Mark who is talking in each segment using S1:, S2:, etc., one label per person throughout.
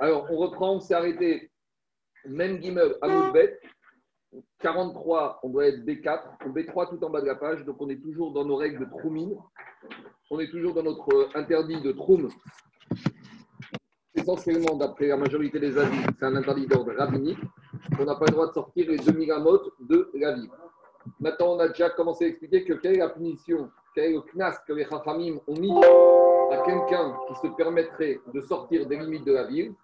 S1: Alors, on reprend, on s'est arrêté. Même Gimel à Moudbet. 43, on doit être B4, ou B3 tout en bas de la page. Donc, on est toujours dans nos règles de Troumine. On est toujours dans notre interdit de Troum. Essentiellement, d'après la majorité des avis, c'est un interdit d'ordre rabbinique. On n'a pas le droit de sortir les demi-ramotes de la vie. Maintenant, on a déjà commencé à expliquer que quelle est la punition, quel est le knas que les Chachamim ont mis à quelqu'un qui se permettrait de sortir des limites de la ville.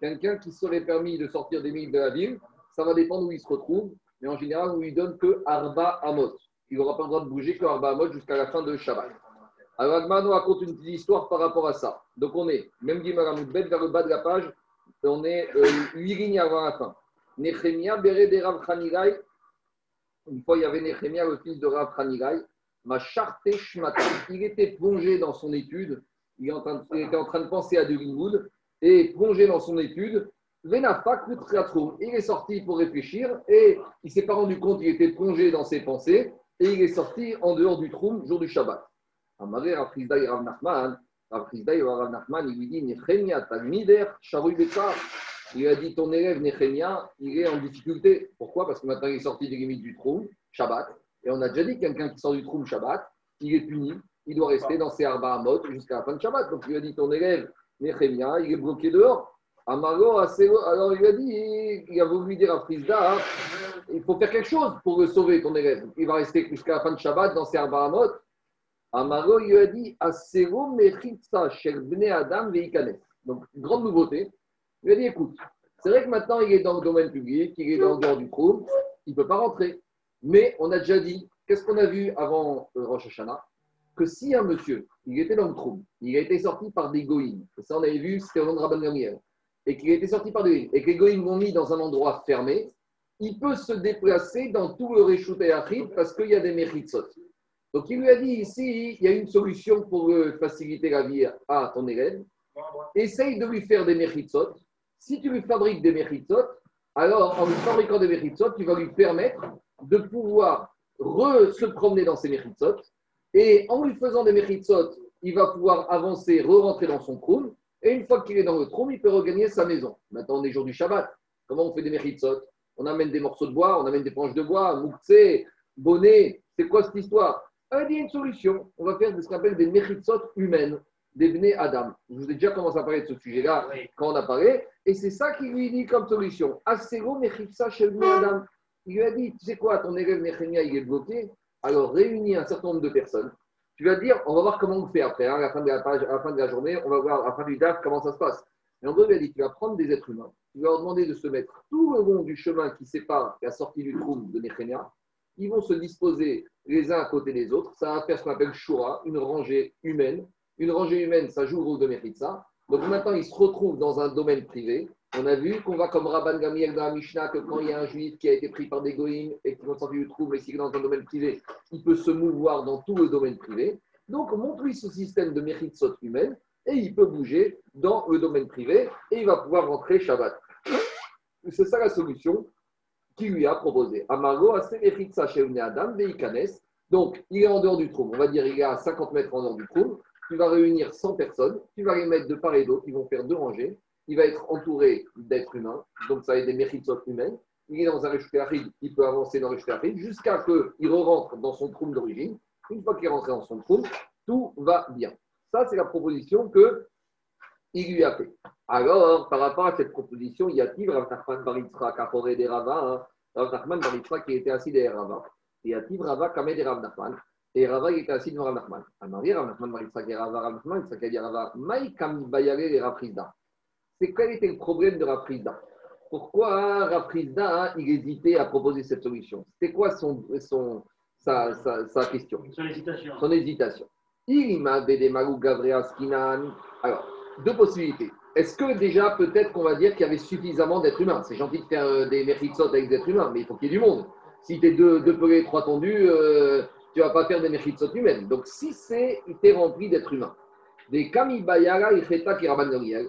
S1: Quelqu'un qui serait permis de sortir des limites de la ville, ça va dépendre où il se retrouve, mais en général, on lui donne que Arba Amot. Il n'aura pas le droit de bouger que Arba Amot jusqu'à la fin de Shabbat. Alors, Agma nous raconte une petite histoire par rapport à ça. Donc, on est, même Gimaramoudbet, vers le bas de la page, on est euh, 8 lignes avant la fin. Nechemia, Bere de Rav. Une fois, il y avait Nechemia, le fils de Rav charte Il était plongé dans son étude. Il, était en train de penser à du Greenwood et plongé dans son étude. Venafak Il est sorti pour réfléchir et il ne s'est pas rendu compte qu'il était plongé dans ses pensées et il est sorti en dehors du trou, jour du Shabbat. Amaré Rafrizda et Rav Nachman, Rafrizda et Rav Nachman, il lui dit Nechemia, Talmider, Sharoui Bekar. Il a dit Ton élève Nechemia, il est en difficulté. Pourquoi? Parce que maintenant il est sorti des limites du trou, Shabbat. Et on a déjà dit que quelqu'un qui sort du trou Shabbat, il est puni, il doit rester dans ses Arba jusqu'à la fin de Shabbat. Donc il lui a dit Ton élève Nechemia, il est bloqué dehors. Amaro, alors il a dit, il a voulu dire à Frisda, il faut faire quelque chose pour le sauver, ton élève. Il va rester jusqu'à la fin de Shabbat dans ses Arba Amot. Amaro, il a dit Asero mechitsa shel bne adam veikanes. Donc, grande nouveauté. Il a dit écoute, c'est vrai que maintenant il est dans le domaine public, il est dans le dehors du trou, il ne peut pas rentrer. Mais on a déjà dit, qu'est-ce qu'on a vu avant Rosh Hashanah? Que si un monsieur, il était dans le trou, il a été sorti par des goïms, ça on avait vu, c'était au nom de Rabban et qu'il a été sorti par des goïms, et que les goïms l'ont mis dans un endroit fermé, il peut se déplacer dans tout le Réchout et parce qu'il y a des méritsot. Donc il lui a dit ici, il y a une solution pour faciliter la vie à ton élève. Essaye de lui faire des méritsot. Si tu lui fabriques des méritsot, alors en lui fabriquant des méritsot, tu vas lui permettre de pouvoir se promener dans ses méritsot. Et en lui faisant des méritsot, il va pouvoir avancer, re-rentrer dans son trou. Et une fois qu'il est dans le trou, il peut regagner sa maison. Maintenant, on est jour du Shabbat. Comment on fait des méritsot On amène des morceaux de bois, on amène des branches de bois, mouktsé, bonnet. C'est quoi cette histoire? Il y a une solution. On va faire ce qu'on appelle des méritsot humaines, des bnei Adam. Je vous ai déjà commencé à parler de ce sujet-là quand on a parlé. Et c'est ça qu'il lui dit comme solution. Asero meritsa chez Adam. Il lui a dit, tu sais quoi, ton élève Nechemia, il est bloqué. Alors réunis un certain nombre de personnes. Tu vas dire, on va voir comment on fait après, hein, à, la fin de la page, à la fin de la journée, on va voir à la fin du DAF comment ça se passe. Et en gros, il a dit, tu vas prendre des êtres humains, tu vas leur demander de se mettre tout le long du chemin qui sépare la sortie du trou de Nechemia, ils vont se disposer les uns à côté des autres. Ça va faire ce qu'on appelle Shura, une rangée humaine. Une rangée humaine, ça joue le rôle de ça. Donc maintenant, ils se retrouvent dans un domaine privé. On a vu qu'on va comme Rabban Gamiel dans la Mishnah, que quand il y a un juif qui a été pris par des goïms et qui va sortir du trou, mais s'il est dans un domaine privé, il peut se mouvoir dans tout le domaine privé. Donc, montre-lui ce système de méritsot humaine et il peut bouger dans le domaine privé et il va pouvoir rentrer Shabbat. C'est ça la solution qui lui a proposé. Amago Adam Donc, il est en dehors du trou. On va dire il est à 50 mètres en dehors du trou. Tu vas réunir 100 personnes. Tu vas les mettre de part et d'autre. Ils vont faire deux rangées. Il va être entouré d'êtres humains. Donc, ça va être des méritsot humaines. Il est dans un aride. Il peut avancer dans le jusqu'à ce qu'il rentre dans son trou d'origine. Une fois qu'il est rentré dans son trou, tout va bien. Ça, c'est la proposition que il lui a fait. Alors, par rapport à cette proposition, il y a-t-il Rav Nachman Baritra, Kaporé des Rava, hein, Rav Nachman Baritra qui était assis derrière Rava. Il y a-t-il Rava Kamé des Rav Nachman? Et Rava il était assis devant Rav Nachman. Amari Rav Nachman Baritra qui est Rava, Rav Nachman, ça dit Rava, Maï Kam Bayare et Rav C'est quel était le problème de Rav Pourquoi hein, il hésitait à proposer cette solution? C'était quoi son, son, sa, sa, sa question?
S2: Son hésitation.
S1: Son hésitation. Il m'a Bedemaru Gavrea Skinan. Alors, deux possibilités. Est-ce que déjà, peut-être qu'on va dire qu'il y avait suffisamment d'êtres humains? C'est gentil de faire euh, des méritsot avec des êtres humains, mais il faut qu'il y ait du monde. Si tu es deux, deux pelés, trois tendus, euh, tu ne vas pas faire des méritsot humaines. Donc, si c'est, était rempli d'êtres humains. Des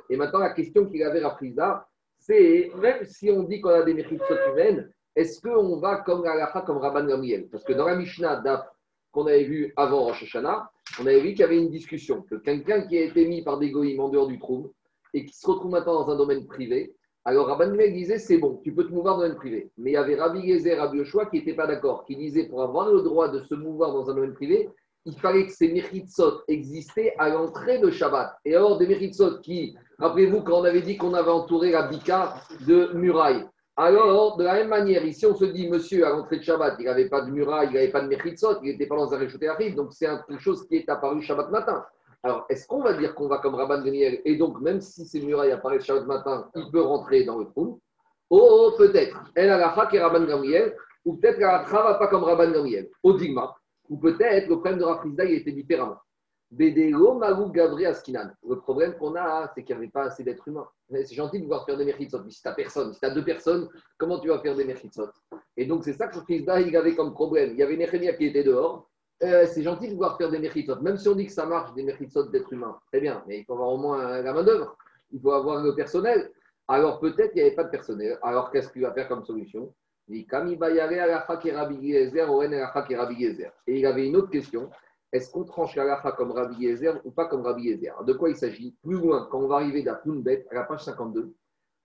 S1: Et maintenant, la question qu'il avait apprise là, c'est même si on dit qu'on a des méritsot humaines, est-ce qu'on va comme comme Rabban Gamriel Parce que dans la Mishnah d'Af qu'on avait vu avant Rosh Hashanah, on avait vu qu'il y avait une discussion, que quelqu'un qui a été mis par des goïms en dehors du trou, et qui se retrouve maintenant dans un domaine privé, alors Rabban Gamliel disait c'est bon, tu peux te mouvoir dans un domaine privé. Mais il y avait Rabbi Yezer, Rabbi Yoshua qui n'étaient pas d'accord, qui disaient pour avoir le droit de se mouvoir dans un domaine privé, il fallait que ces Mechitsot existaient à l'entrée de Shabbat. Et alors des Mechitsot qui, rappelez-vous quand on avait dit qu'on avait entouré la Bika de murailles. Alors, de la même manière, ici, on se dit, monsieur, à l'entrée de Shabbat, il n'avait pas de muraille, il n'avait pas de Mechitsot, il n'était pas dans un réchauté arrive, donc c'est quelque chose qui est apparu Shabbat matin. Alors, est-ce qu'on va dire qu'on va comme Rabban Gamliel et donc, même si ces murailles apparaissent Shabbat matin, il peut rentrer dans le trou Oh, peut-être. Elle a la qui est Rabban Gamliel, ou peut-être qu'elle ne va pas comme Rabban Gamliel, au Digma, ou peut-être le problème de Rafrizda, il était différent. Le problème qu'on a, c'est qu'il n'y avait pas assez d'êtres humains. C'est gentil de pouvoir faire des méritsot, mais si tu personne, si tu as deux personnes, comment tu vas faire des méritsot Et donc, c'est ça que Rafrizda, il avait comme problème. Il y avait Nehemia qui était dehors, euh, c'est gentil de pouvoir faire des mérites, même si on dit que ça marche, des mérites d'être humain. Très bien, mais il faut avoir au moins la main-d'œuvre, il faut avoir le personnel. Alors peut-être qu'il n'y avait pas de personnel. Alors qu'est-ce qu'il va faire comme solution? Et il avait une autre question est-ce qu'on tranche la comme Rabbi Yezer ou pas comme Rabbi Yezer? De quoi il s'agit? Plus loin, quand on va arriver d'Apunbet, à la page 52,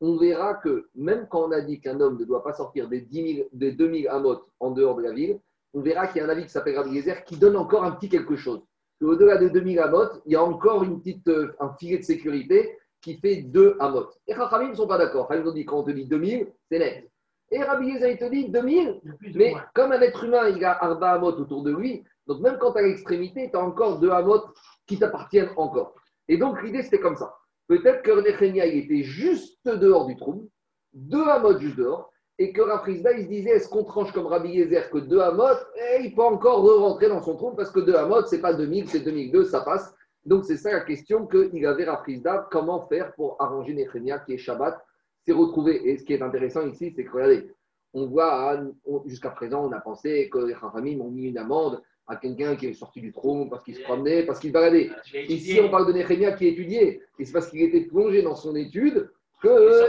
S1: on verra que même quand on a dit qu'un homme ne doit pas sortir des, 10 des 2000 amot en dehors de la ville, on verra qu'il y a un avis qui s'appelle Rabbi Yezer qui donne encore un petit quelque chose. Au-delà de 2000 amot, il y a encore une petite, euh, un filet de sécurité qui fait 2 amot. Et Rachamim ne sont pas d'accord. Ils ont dit quand on te dit 2000, c'est net. Et Rabbi Yezer, il te dit 2000, mais comme un être humain, il a Arba amot autour de lui, donc même quand tu as l'extrémité, tu as encore 2 amot qui t'appartiennent encore. Et donc l'idée, c'était comme ça. Peut-être que Nechemia, il était juste dehors du trou, 2 amot juste dehors, et que Rafrizda, il se disait, est-ce qu'on tranche comme Rabbi Yezer que 2 Hamot? Et eh, il peut encore re-rentrer dans son trou parce que 2 Hamot, ce n'est pas 2000, c'est 2002, ça passe. Donc c'est ça la question qu'il avait Rafrizda, comment faire pour arranger Nechemia qui est Shabbat, s'est retrouvé. Et ce qui est intéressant ici, c'est que regardez, on voit, jusqu'à présent, on a pensé que les Rachamim ont mis une amende à quelqu'un qui est sorti du trône parce qu'il se promenait, parce qu'il baladait. Ici, on parle de Nechemia qui étudiait, et c'est parce qu'il était plongé dans son étude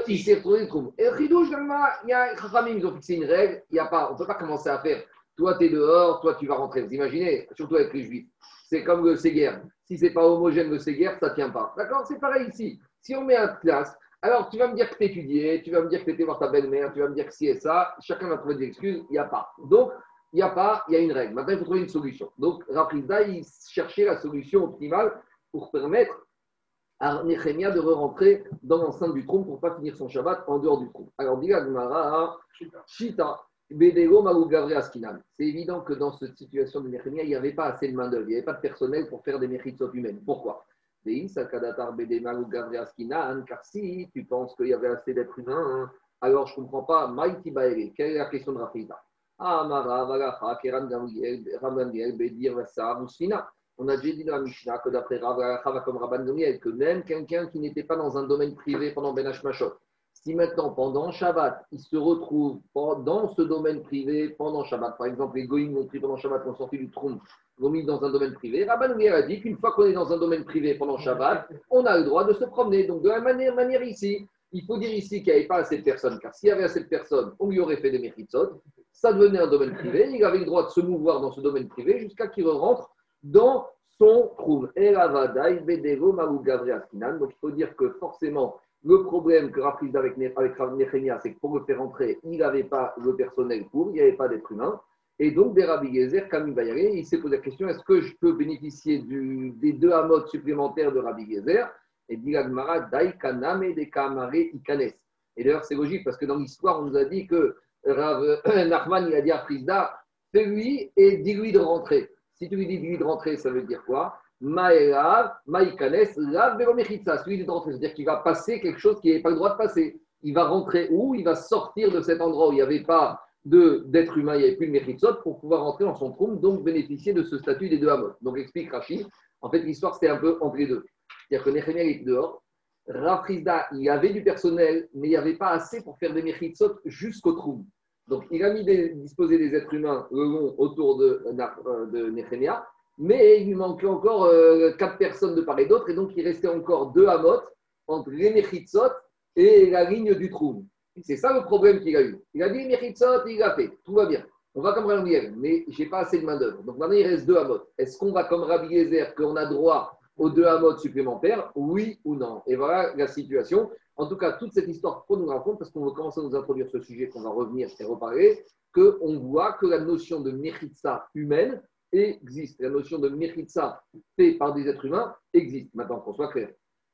S1: qu'il s'est retrouvé le trou. Et Ridouche, il y a ils ont fixé une règle, il y a pas, on ne peut pas commencer à faire toi tu es dehors, toi tu vas rentrer. Vous imaginez, surtout avec les juifs. C'est comme le Séguer. Si ce n'est pas homogène le Séguer, ça ne tient pas. D'accord? C'est pareil ici. Si on met un classe, alors tu vas me dire que tu étudiais, tu vas me dire que tu étais voir ta belle-mère, tu vas me dire que si et ça, chacun va trouver des excuses, il n'y a pas. Donc, il n'y a pas, il y a une règle. Maintenant, il faut trouver une solution. Donc, Rapida, il cherchait la solution optimale pour permettre à Nehemia de re-rentrer dans l'enceinte du trône pour ne pas finir son Shabbat en dehors du trône. Alors, dit Gmara, Shita, c'est évident que dans cette situation de Nehemia, il n'y avait pas assez de main-d'œuvre, il n'y avait pas de personnel pour faire des mérites humaines. Pourquoi? Car si tu penses qu'il y avait assez d'êtres humains, hein, alors je ne comprends pas. Quelle est la question de Rafida? On a déjà dit dans la Mishnah que d'après Rav comme Rabban Gamliel, que même quelqu'un qui n'était pas dans un domaine privé pendant Ben si maintenant, pendant Shabbat, il se retrouve dans ce domaine privé pendant Shabbat, par exemple, les Goïms ont pris pendant Shabbat, ont sorti du trône, l'ont mis dans un domaine privé, Rabban a dit qu'une fois qu'on est dans un domaine privé pendant Shabbat, on a le droit de se promener. Donc, de la manière, manière ici, il faut dire ici qu'il n'y avait pas assez de personnes, car s'il y avait assez de personnes, on lui aurait fait des méritsot, ça devenait un domaine privé, il avait le droit de se mouvoir dans ce domaine privé jusqu'à qu'il rentre dans son trou. Donc il faut dire que forcément, le problème que Rafid avec, avec c'est que pour le faire entrer, il n'avait pas le personnel pour, il n'y avait pas d'être humain. Et donc, des Rabbi Gezer, Camille Bayare, il s'est posé la question est-ce que je peux bénéficier des deux amotes supplémentaires de Rabbi Gezer? Et dit Dai Kaname de Kamare Ikanes. Et d'ailleurs, c'est logique parce que dans l'histoire, on nous a dit que Rav Nachman, il a dit à Frisda fais-lui et dis-lui de rentrer. Si tu lui dis lui de rentrer, ça veut dire quoi? Maïkanes, la celui de rentrer, c'est-à-dire qu'il va passer quelque chose qui n'a pas le droit de passer. Il va rentrer où? Il va sortir de cet endroit où il n'y avait pas d'être humain, il n'y avait plus de méritsot pour pouvoir rentrer dans son trône, donc bénéficier de ce statut des deux amot. Donc explique Rachid. En fait, l'histoire, c'était un peu entre les deux. C'est-à-dire que Nehemiah était dehors. Rafrizda, il y avait du personnel, mais il n'y avait pas assez pour faire des méritsot jusqu'au trou. Donc, il a mis des, disposé des êtres humains le long autour de, de Nehemia, mais il lui manquait encore euh, quatre personnes de part et d'autre, et donc il restait encore deux Hamot entre les Mechitzot et la ligne du trou. C'est ça le problème qu'il a eu. Il a dit Mechitzot, il a fait, tout va bien. On va comme Rabbi mais j'ai pas assez de main-d'œuvre. Donc maintenant, il reste deux Hamot. Est-ce qu'on va comme Rabbi Yezer, qu'on a droit aux deux amotes supplémentaires, oui ou non? Et voilà la situation. En tout cas, toute cette histoire qu'on nous raconte, parce qu'on va commencer à nous introduire ce sujet qu'on va revenir et reparler, qu'on voit que la notion de méritza humaine existe. La notion de méritza fait par des êtres humains existe. Maintenant, qu'on soit clair,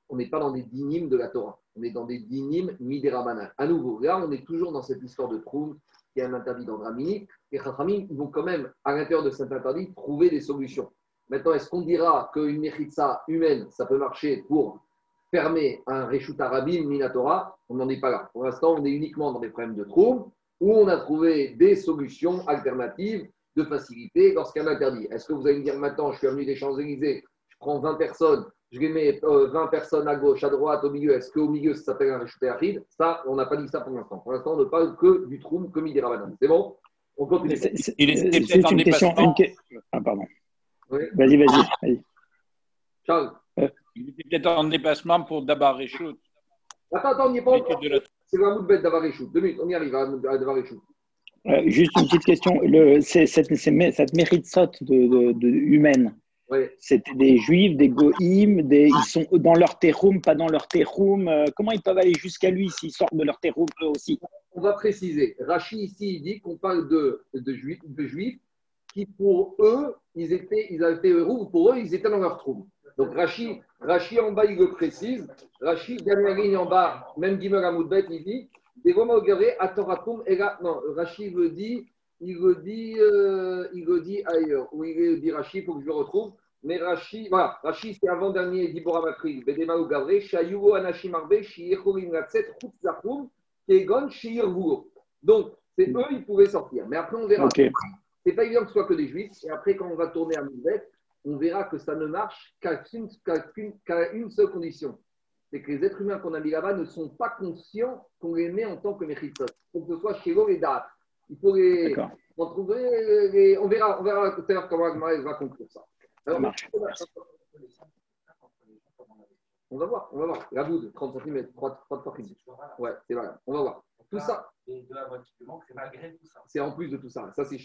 S1: on n'est pas dans des dynimes de la Torah, on est dans des dynimes midérabanan. À nouveau, là, on est toujours dans cette histoire de trou qui est un interdit dans Dramini. Et Chachamim vont quand même, à l'intérieur de cet interdit, trouver des solutions. Maintenant, est-ce qu'on dira qu'une méritza humaine, ça peut marcher pour fermer un Reshut Arabim Minatora? On n'en est pas là. Pour l'instant, on est uniquement dans des problèmes de trou où on a trouvé des solutions alternatives de facilité lorsqu'il y a un interdit. Est-ce que vous allez me dire maintenant, je suis venu des Champs-Élysées, prends 20 personnes, je les mets 20 euh, personnes à gauche, à droite, au milieu, est-ce qu'au milieu ça s'appelle un Reshut Arabim Ça, on n'a pas dit ça pour l'instant. Pour l'instant, on ne parle que du trou comme il dit C'est bon? On continue.
S2: C'est une question. Ah, pardon. Vas-y, vas-y.
S3: Charles. Euh. Il était peut-être en déplacement pour Dabar Réchout.
S1: Attends, attends, on n'y est pas encore. C'est vraiment bête Dabar Réchout. Deux minutes, on y arrive à Dabar Réchout.
S2: Euh, juste une petite question. Le, cette, cette mérite saute de, de, humaine, c'était des juifs, des goïms, des, ils sont dans leur terum, pas dans leur terum. Euh, comment ils peuvent aller jusqu'à lui s'ils sortent de leur terum eux aussi?
S1: On va préciser. Rachid ici, il dit qu'on parle de, de, juifs, de juifs qui, pour eux, ils, étaient, ils avaient fait pour eux, ils étaient dans leur trou. Donc Rachid, Rachid en bas, il le précise. Rachid, dernière ligne en bas, même Gimel Amoudbet, il dit Des Atoratum, et là, non, Rachid veut dire, il le dit, euh, il le dit ailleurs. Où il dit Rachid, il faut que je le retrouve. Mais Rachid, voilà, Rachid, c'est avant-dernier Dibora Makri, Bedema ou Gavre, Shayugo Anashim Arbe, Shiyechorim Latset, Chutzakum, Kegon. Donc, c'est eux, ils pouvaient sortir. Mais après, on verra. Okay n'est pas évident que ce soit que des juifs. Et après, quand on va tourner à Mouzet, on verra que ça ne marche qu'à une, seule condition. C'est que les êtres humains qu'on a mis là-bas ne sont pas conscients qu'on les met en tant que méritos. Faut que ce soit chez et dates. Il faut les, on, trouver on verra, on verra tout à l'heure comment Agmaël va conclure ça. Alors, on va voir, on va voir. La boue 30 cm, 3, 3 fois Ouais, c'est vrai. On va voir. Tout ça. c'est en plus de tout ça. Ça, c'est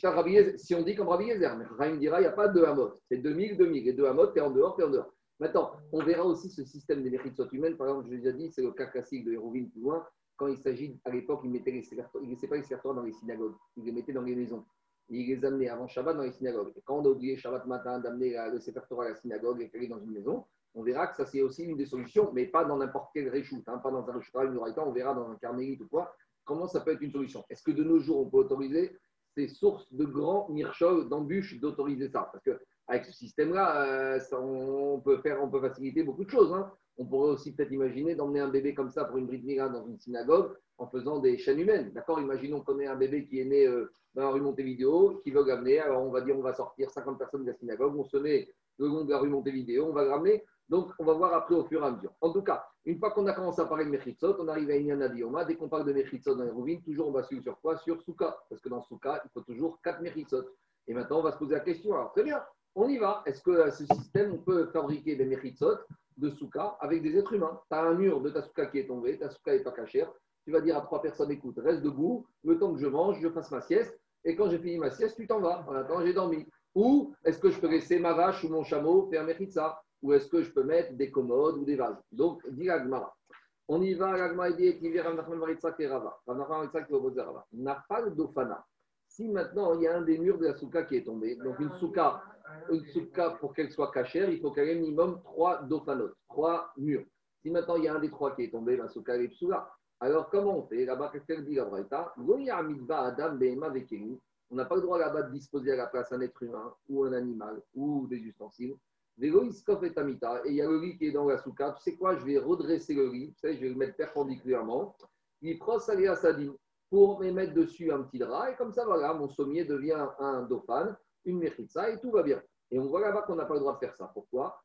S1: Si on dit comme Rabbi Yezer, mais Rahim dira, il n'y a pas de Hamot. C'est 2000, 2000. Et deux Hamot, tu es en dehors, tu es en dehors. Maintenant, on verra aussi ce système des soit humaines. Par exemple, je l'ai déjà dit, c'est le cas classique de Hérovine plus loin. Quand il s'agit, à l'époque, il il laissait pas les serteurs dans les synagogues. Il les mettait dans les maisons. il les amenait avant Shabbat dans les synagogues. Et quand on a oublié Shabbat matin d'amener le Sefer à la synagogue et qu'elle est dans une maison, on verra que ça c'est aussi une des solutions, mais pas dans n'importe quel réchoute, hein, pas dans un réchoute, on verra dans un carmélite ou quoi, comment ça peut être une solution? Est-ce que de nos jours, on peut autoriser ces sources de grands mirchol, d'embûches, d'autoriser ça? Parce qu'avec ce système-là, euh, on, peut on peut faciliter beaucoup de choses. Hein. On pourrait aussi peut-être imaginer d'emmener un bébé comme ça pour une bride mira dans une synagogue en faisant des chaînes humaines. D'accord Imaginons qu'on ait un bébé qui est né euh, dans la rue Montevideo, qui veut l'amener. Alors on va dire on va sortir 50 personnes de la synagogue, on se met le long de la rue Montevideo, on va le ramener. Donc, on va voir après au fur et à mesure. En tout cas, une fois qu'on a commencé à parler de Mechitzot, on arrive à Inyan Dioma. Dès qu'on parle de Mechitzot dans les rouvines, toujours on va suivre sur quoi? Sur Souka. Parce que dans Souka, il faut toujours 4 Mechitzot. Et maintenant, on va se poser la question. Alors, très bien, on y va. Est-ce que ce système, on peut fabriquer des Mechitzot de Souka avec des êtres humains? Tu as un mur de ta Souka qui est tombé, ta Souka n'est pas cachère. Tu vas dire à trois personnes écoute, reste debout, le temps que je mange, je fasse ma sieste. Et quand j'ai fini ma sieste, tu t'en vas. En attendant, j'ai dormi. Ou est-ce que je peux laisser ma vache ou mon chameau faire Mechitza ou est-ce que je peux mettre des commodes ou des vases Donc, dit Agmara. On y va, l'Agmara dit qu'il y a Nafal Dofana. Si maintenant il y a un des murs de la souka qui est tombé, donc une souka, une pour qu'elle soit cachère, il faut qu'elle ait minimum trois dofanot, trois murs. Si maintenant il y a un des trois qui est tombé, la souka est psoula. Alors comment on fait Là-bas, qu'est-ce qu'elle dit la Braïta On n'a pas le droit là-bas de disposer à la place un être humain ou un animal ou des ustensiles et il y a le lit qui est dans la souka. Tu sais quoi Je vais redresser le sais, je vais le mettre perpendiculairement. Il prend sa sadine pour me mettre dessus un petit drap. Et comme ça, voilà, mon sommier devient un dauphin, une mechitza et tout va bien. Et on voit là-bas qu'on n'a pas le droit de faire ça. Pourquoi?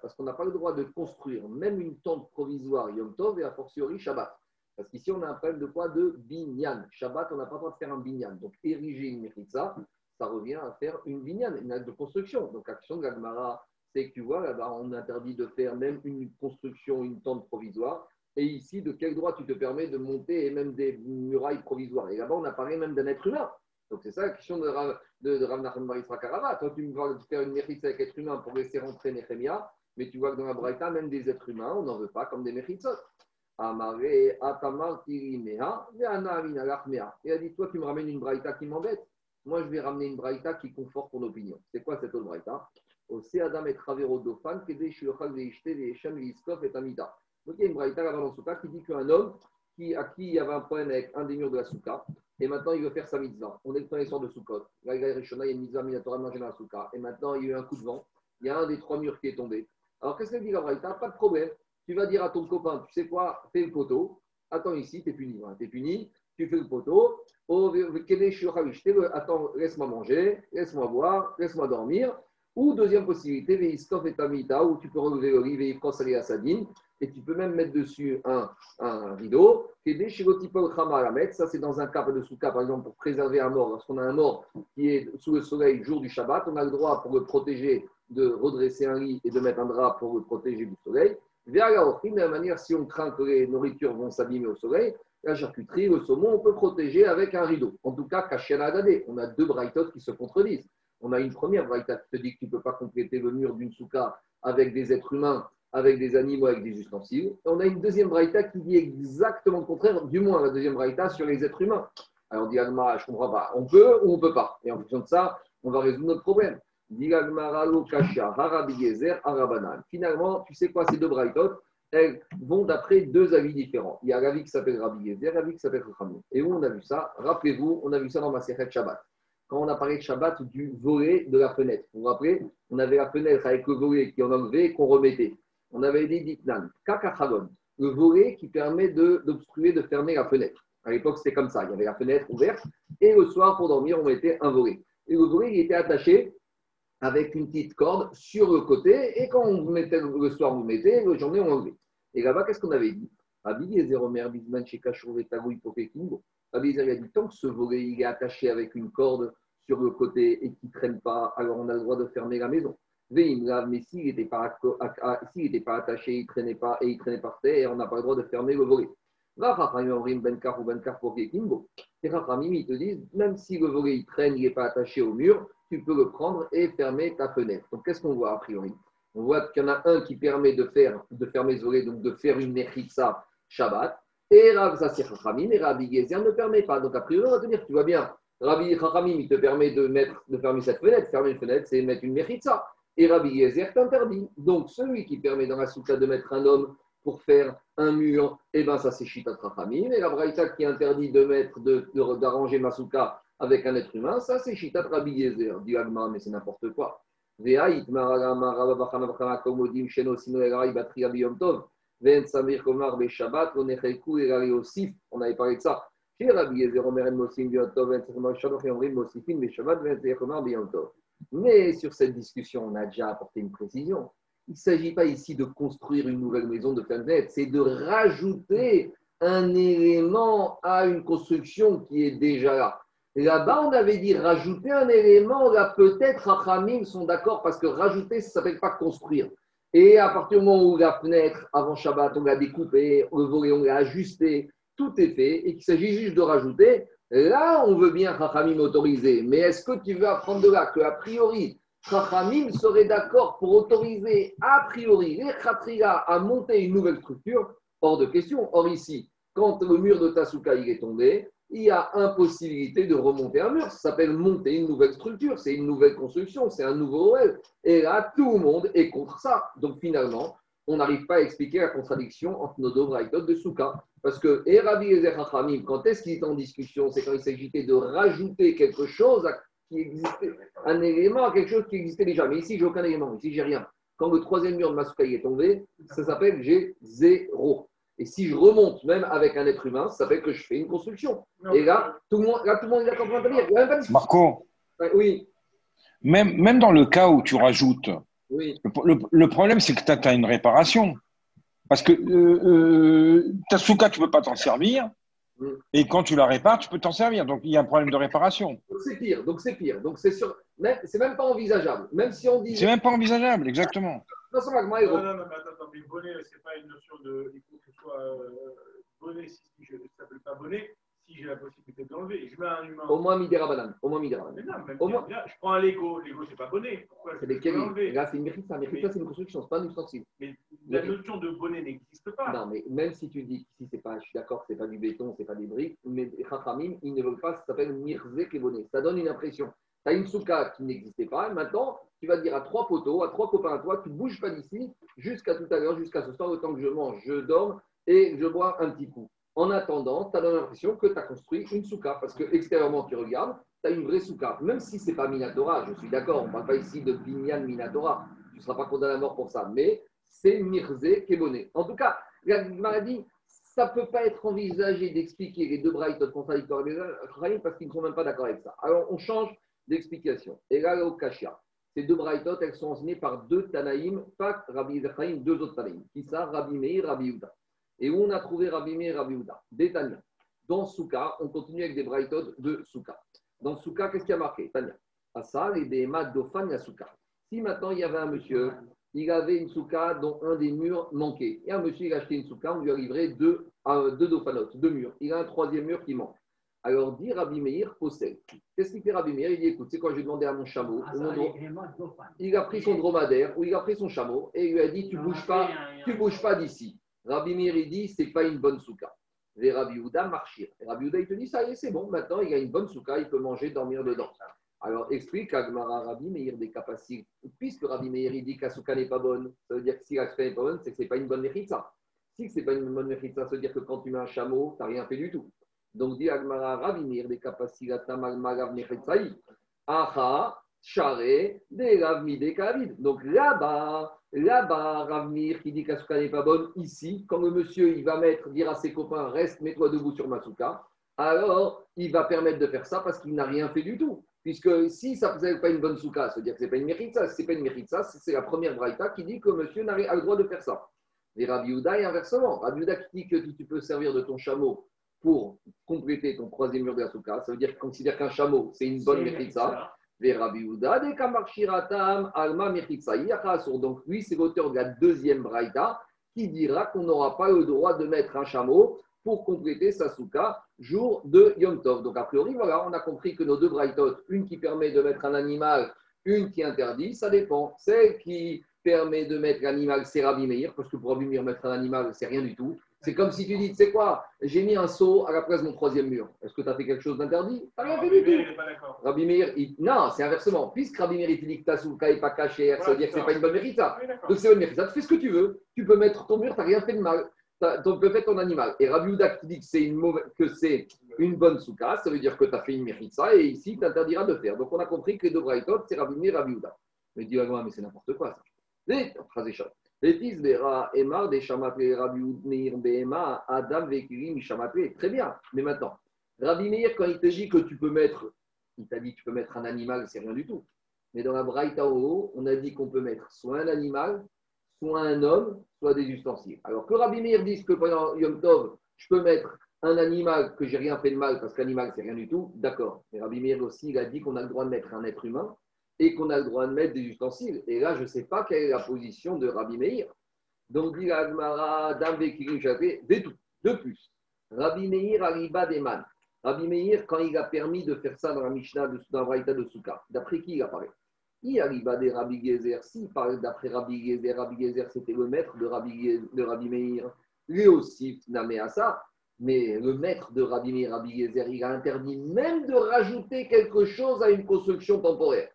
S1: Parce qu'on n'a pas le droit de construire même une tente provisoire Yom Tov et a fortiori Shabbat. Parce qu'ici, on a un problème de quoi? De binyan. Shabbat, on n'a pas le droit de faire un binyan. Donc, ériger une mechitza, ça revient à faire une binyan, une acte de construction. Donc, action de l'Agmara, c'est que tu vois, là-bas, on interdit de faire même une construction, une tente provisoire. Et ici, de quel droit tu te permets de monter et même des murailles provisoires? Et là-bas, on a parlé même d'un être humain. Donc, c'est ça la question de de, de Ramnacham Karava. Toi, tu me vas faire une méritza avec être humain pour laisser rentrer Nehemia, mais tu vois que dans la Braïta, même des êtres humains, on n'en veut pas comme des méritzot. Amare, Atamar, Tirimea, Il a dit Toi, tu me ramènes une Braïta qui m'embête. Moi, je vais ramener une Braïta qui conforte ton opinion. C'est quoi cette autre Braïta? Aussi Adam et Travero Dofan, Kede Shiochal Veishte, Veisham, Viskov et Amida. Donc, il y a une Braïta là-bas dans Souka qui dit qu'un homme qui, à qui il y avait un problème avec un des murs de la Souka, et maintenant il veut faire sa mitzvah. On est le premier soir de Soukot. Là, il y a une mitzvah minatora manger dans la Souka. Et maintenant, il y a eu un coup de vent. Il y a un des trois murs qui est tombé. Alors, qu'est-ce qu'elle dit la Braïta? Pas de problème. Tu vas dire à ton copain, tu sais quoi, fais le poteau. Attends ici, tu es puni. Tu es puni, tu fais le poteau. Attends, laisse-moi manger, laisse-moi boire, laisse-moi dormir. Ou deuxième possibilité, Veiskov et Tamita, où tu peux relever l'olive et à Sadine, et tu peux même mettre dessus un, un rideau. Ça, c'est dans un cas de sous-cas, par exemple, pour préserver un mort. Lorsqu'on a un mort qui est sous le soleil jour du Shabbat, on a le droit pour le protéger de redresser un lit et de mettre un drap pour le protéger du soleil. De la manière, si on craint que les nourritures vont s'abîmer au soleil, la charcuterie, le saumon, on peut protéger avec un rideau. En tout cas, Kashiana On a deux braïtotes qui se contredisent. On a une première braïta qui te dit que tu ne peux pas compléter le mur d'une souka avec des êtres humains, avec des animaux, avec des ustensiles. On a une deuxième braïta qui dit exactement le contraire, du moins la deuxième braïta sur les êtres humains. Alors on dit, Alma, je ne comprends pas. On peut ou on ne peut pas. Et en fonction de ça, on va résoudre notre problème. Finalement, tu sais quoi, ces deux braïtotes, elles vont d'après deux avis différents. Il y a l'avis qui s'appelle Rabbi Gezer, l'avis qui s'appelle Chachamim. Et où on a vu ça? Rappelez-vous, on a vu ça dans ma série Shabbat. Quand on a parlé de Shabbat du volet de la fenêtre. Vous vous rappelez? On avait la fenêtre avec le volet qui en enlevait et qu'on remettait. On avait dit Ditnan, Kakachalon, le volet qui permet d'obstruer, de, fermer la fenêtre. À l'époque, c'était comme ça. Il y avait la fenêtre ouverte et le soir, pour dormir, on mettait un volet. Et le volet, il était attaché avec une petite corde sur le côté. Et quand on mettait le soir, on mettait, le journée, on enlevait. Et là-bas, qu'est-ce qu'on avait dit? Rabbi Yezer Bisman chez Rabbi a dit tant que ce volet il est attaché avec une corde sur le côté et qui ne traîne pas, alors on a le droit de fermer la maison. Mais s'il n'était pas, pas attaché, il traînait pas et il traînait par terre, on n'a pas le droit de fermer le volet. Ben et Rachamim, ils te disent, même si le volet il traîne, il n'est pas attaché au mur, tu peux le prendre et fermer ta fenêtre. Donc, qu'est-ce qu'on voit a priori? On voit qu'il y en a un qui permet de, fermer ce volet, donc de faire une Nechitsa Shabbat. Et Rav Zassir Chachamim et Rabbi Gezer ne permet pas. Donc, a priori, on va te dire, tu vois bien, Rabbi Chachamim, il te permet de, mettre, de fermer cette fenêtre. Fermer une fenêtre, c'est mettre une Mechitsa. Et Rabbi Gezer t'interdit. Donc, celui qui permet dans la soukha de mettre un homme pour faire un mur, eh ben ça c'est Shita Chachamim. Et la Braïta qui interdit de mettre, d'arranger de, ma soukha avec un être humain, ça c'est Shita Rabbi Gezer. Dit Agma, mais c'est n'importe quoi. On avait parlé de ça. Mais sur cette discussion, on a déjà apporté une précision. Il ne s'agit pas ici de construire une nouvelle maison de planète, c'est de rajouter un élément à une construction qui est déjà là. Là-bas, on avait dit rajouter un élément, là peut-être Rachamim sont d'accord parce que rajouter, ça ne s'appelle pas construire. Et à partir du moment où la fenêtre, avant Shabbat, on l'a découpée, on l'a ajusté, tout est fait, et qu'il s'agit juste de rajouter, là, on veut bien Chachamim autoriser. Mais est-ce que tu veux apprendre de là qu'a priori, Chachamim serait d'accord pour autoriser a priori les Khatria à monter une nouvelle structure? Hors de question. Or, ici, quand le mur de Tasuka il est tombé, il y a impossibilité de remonter un mur. Ça s'appelle monter une nouvelle structure, c'est une nouvelle construction, c'est un nouveau OL. Et là, tout le monde est contre ça. Donc finalement, on n'arrive pas à expliquer la contradiction entre nos deux braïtotes de Souka. Parce que Erabi et Zerachamim, quand est-ce qu'il est en discussion? C'est quand il s'agissait de rajouter quelque chose qui existait, un élément à quelque chose qui existait déjà. Mais ici, j'ai aucun élément, ici, j'ai rien. Quand le troisième mur de Masuka est tombé, ça s'appelle j'ai zéro. Et si je remonte même avec un être humain, ça fait que je fais une construction. Et là, tout le monde, là, tout le monde est d'accord pour
S4: intervenir. Marco
S1: Oui.
S4: Même, même dans le cas où tu rajoutes,
S1: oui.
S4: le, problème, c'est que tu as, une réparation. Parce que euh, euh, ta souka, tu ne peux pas t'en servir. Mm. Et quand tu la répares, tu peux t'en servir. Donc, il y a un problème de réparation.
S1: Donc, c'est pire. Donc, c'est pire. Donc, c'est sûr. C'est même pas envisageable. Même si on dit.
S4: C'est même pas envisageable, exactement.
S5: Non, non, non, mais attends, mais bonnet, ce n'est pas une notion de. Il faut que ce soit euh, bonnet, si, je ne s'appelle pas bonnet. Si j'ai la possibilité de l'enlever, je mets un humain.
S1: Au moins Midera Banane. Au moins
S5: Mais même Au moins... je prends un Lego. Lego, c'est pas bonnet. Pourquoi
S1: C'est des kelim. Là, c'est une mérita. Mérita, c'est une construction, c'est pas un ustensile.
S5: Mais la notion de bonnet n'existe pas.
S1: Non, mais même si tu dis si c'est pas, je suis d'accord que c'est pas du béton, c'est pas des briques, mais Chachamim, ils ne veulent pas, ça s'appelle Mirze bonnet. Ça donne une impression. Tu as une souka qui n'existait pas, maintenant, tu vas dire à trois poteaux, à trois copains à toi, tu ne bouges pas d'ici jusqu'à tout à l'heure, jusqu'à ce soir, temps que je mange, je dors et je bois un petit coup. En attendant, tu as l'impression que tu as construit une souka, parce que extérieurement, tu regardes, tu as une vraie souka. Même si ce n'est pas Minatora, je suis d'accord, on ne parle pas ici de Binyan Minatora, tu ne seras pas condamné à mort pour ça, mais c'est Mirze Keboné. En tout cas, la maladie, ça ne peut pas être envisagé d'expliquer les deux braïtotes contradictoires parce qu'ils ne sont même pas d'accord avec ça. Alors, on change d'explication. Et là, au Kashia, ces deux braïtotes, elles sont enseignées par deux Tanaïm, pas Rabbi Zechaim, deux autres Tanaïm. Qui ça Rabbi Meir, Rabbi Yuda. Et où on a trouvé Rabbi Meir, Rabbi Uda Des Tanya. Dans Souka, on continue avec des braïtotes de Souka. Dans Souka, qu'est-ce qui a marqué Tanya. Asa, les Behema, Dofan, Souka. Si maintenant il y avait un monsieur, il avait une souka dont un des murs manquait. Et un monsieur, il a acheté une souka, on lui a livré deux, euh, deux dofanotes, deux murs. Il a un troisième mur qui manque. Alors dit Rabbi Meir, possède. Qu'est-ce qu'il fait Rabbi Meir? Il dit écoute, c'est quoi J'ai demandé à mon chameau. Ah, il a pris son dromadaire ou il a pris son chameau et il lui a dit tu bouges pas, tu bouges pas d'ici. Rabbi Meir, il dit, c'est pas une bonne souka. Et Rabbi Houda marchir. Rabbi Houda, il te dit, ça y est, c'est bon, maintenant il a une bonne souka, il peut manger, dormir dedans. Alors explique Agmara Rabbi Meir des capacités. Puisque Rabbi Meir, dit que souka n'est pas bonne, ça veut dire que si la souka n'est pas bonne, c'est que ce n'est pas une bonne ça. Si ce n'est pas une bonne ça veut dire que quand tu mets un chameau, tu n'as rien fait du tout. Donc dit Agmara Rabbi Meir des capacités. Aha, Charé, des Ravmi, des Donc là-bas, là-bas, Ravmir qui dit qu'Asuka n'est pas bonne, ici, quand le monsieur il va mettre, dire à ses copains, reste, mets-toi debout sur ma souka, alors il va permettre de faire ça parce qu'il n'a rien fait du tout. Puisque si ça ne faisait pas une bonne souka, ça veut dire que ce n'est pas une méritza, c'est pas une ça, c'est la première braïta qui dit que monsieur n'a le droit de faire ça. Et Rabbi Uda est inversement. Rabbi Uda qui dit que tu peux servir de ton chameau pour compléter ton troisième mur de la souka, ça veut dire qu'il considère qu'un chameau, c'est une bonne méritza. Donc lui, c'est l'auteur de la deuxième braïta qui dira qu'on n'aura pas le droit de mettre un chameau pour compléter sa souka jour de Yom Tov. Donc a priori, voilà, on a compris que nos deux braïtotes, une qui permet de mettre un animal, une qui interdit, ça dépend. Celle qui permet de mettre l'animal, c'est Rabbi Meir, parce que pour Rabbi Meir, mettre un animal, c'est rien du tout. C'est comme si tu dis, tu sais quoi, j'ai mis un seau à la place de mon troisième mur. Est-ce que tu as fait quelque chose d'interdit? Tu rien fait du tout. Rabbi Meir, non, c'est inversement. Puisque Rabbi Meir, il dit que ta souka n'est pas cachée, ça veut dire que ce n'est pas une bonne mérita. Donc c'est une mérita. Tu fais ce que tu veux. Tu peux mettre ton mur, tu n'as rien fait de mal. Tu peux mettre ton animal. Et Rabbi Ouda qui dit que c'est une, que c'est une bonne souka, ça veut dire que tu as fait une mérita et ici, tu t'interdiras de faire. Donc on a compris que les deux c'est Rabbi Meir et Rabbi Ouda. Mais dis, mais c'est n'importe quoi ça. Les Très bien. Mais maintenant, Rabbi Meir, quand il te dit que tu peux mettre, il t'a dit que tu peux mettre un animal, c'est rien du tout. Mais dans la Braïta on a dit qu'on peut mettre soit un animal, soit un homme, soit des ustensiles. Alors que Rabbi Meir dise que pendant Yom Tov, je peux mettre un animal que j'ai rien fait de mal parce qu'animal c'est rien du tout, d'accord. Mais Rabbi Meir aussi, il a dit qu'on a le droit de mettre un être humain et qu'on a le droit de mettre des ustensiles. Et là, je ne sais pas quelle est la position de Rabbi Meir. Donc, dit Agmara, Dame de tout. De plus, Rabbi Meir arriba des man. Rabbi Meir, quand il a permis de faire ça dans la Mishnah, de, dans la de Souka, d'après qui il apparaît Il arriva des Rabbi Gezer. Si, d'après Rabbi Gezer, Rabbi Gezer, c'était le maître de Rabbi, de Rabbi Meir. Lui aussi, namé à ça. Mais le maître de Rabbi Meir, Rabbi Gezer, il a interdit même de rajouter quelque chose à une construction temporaire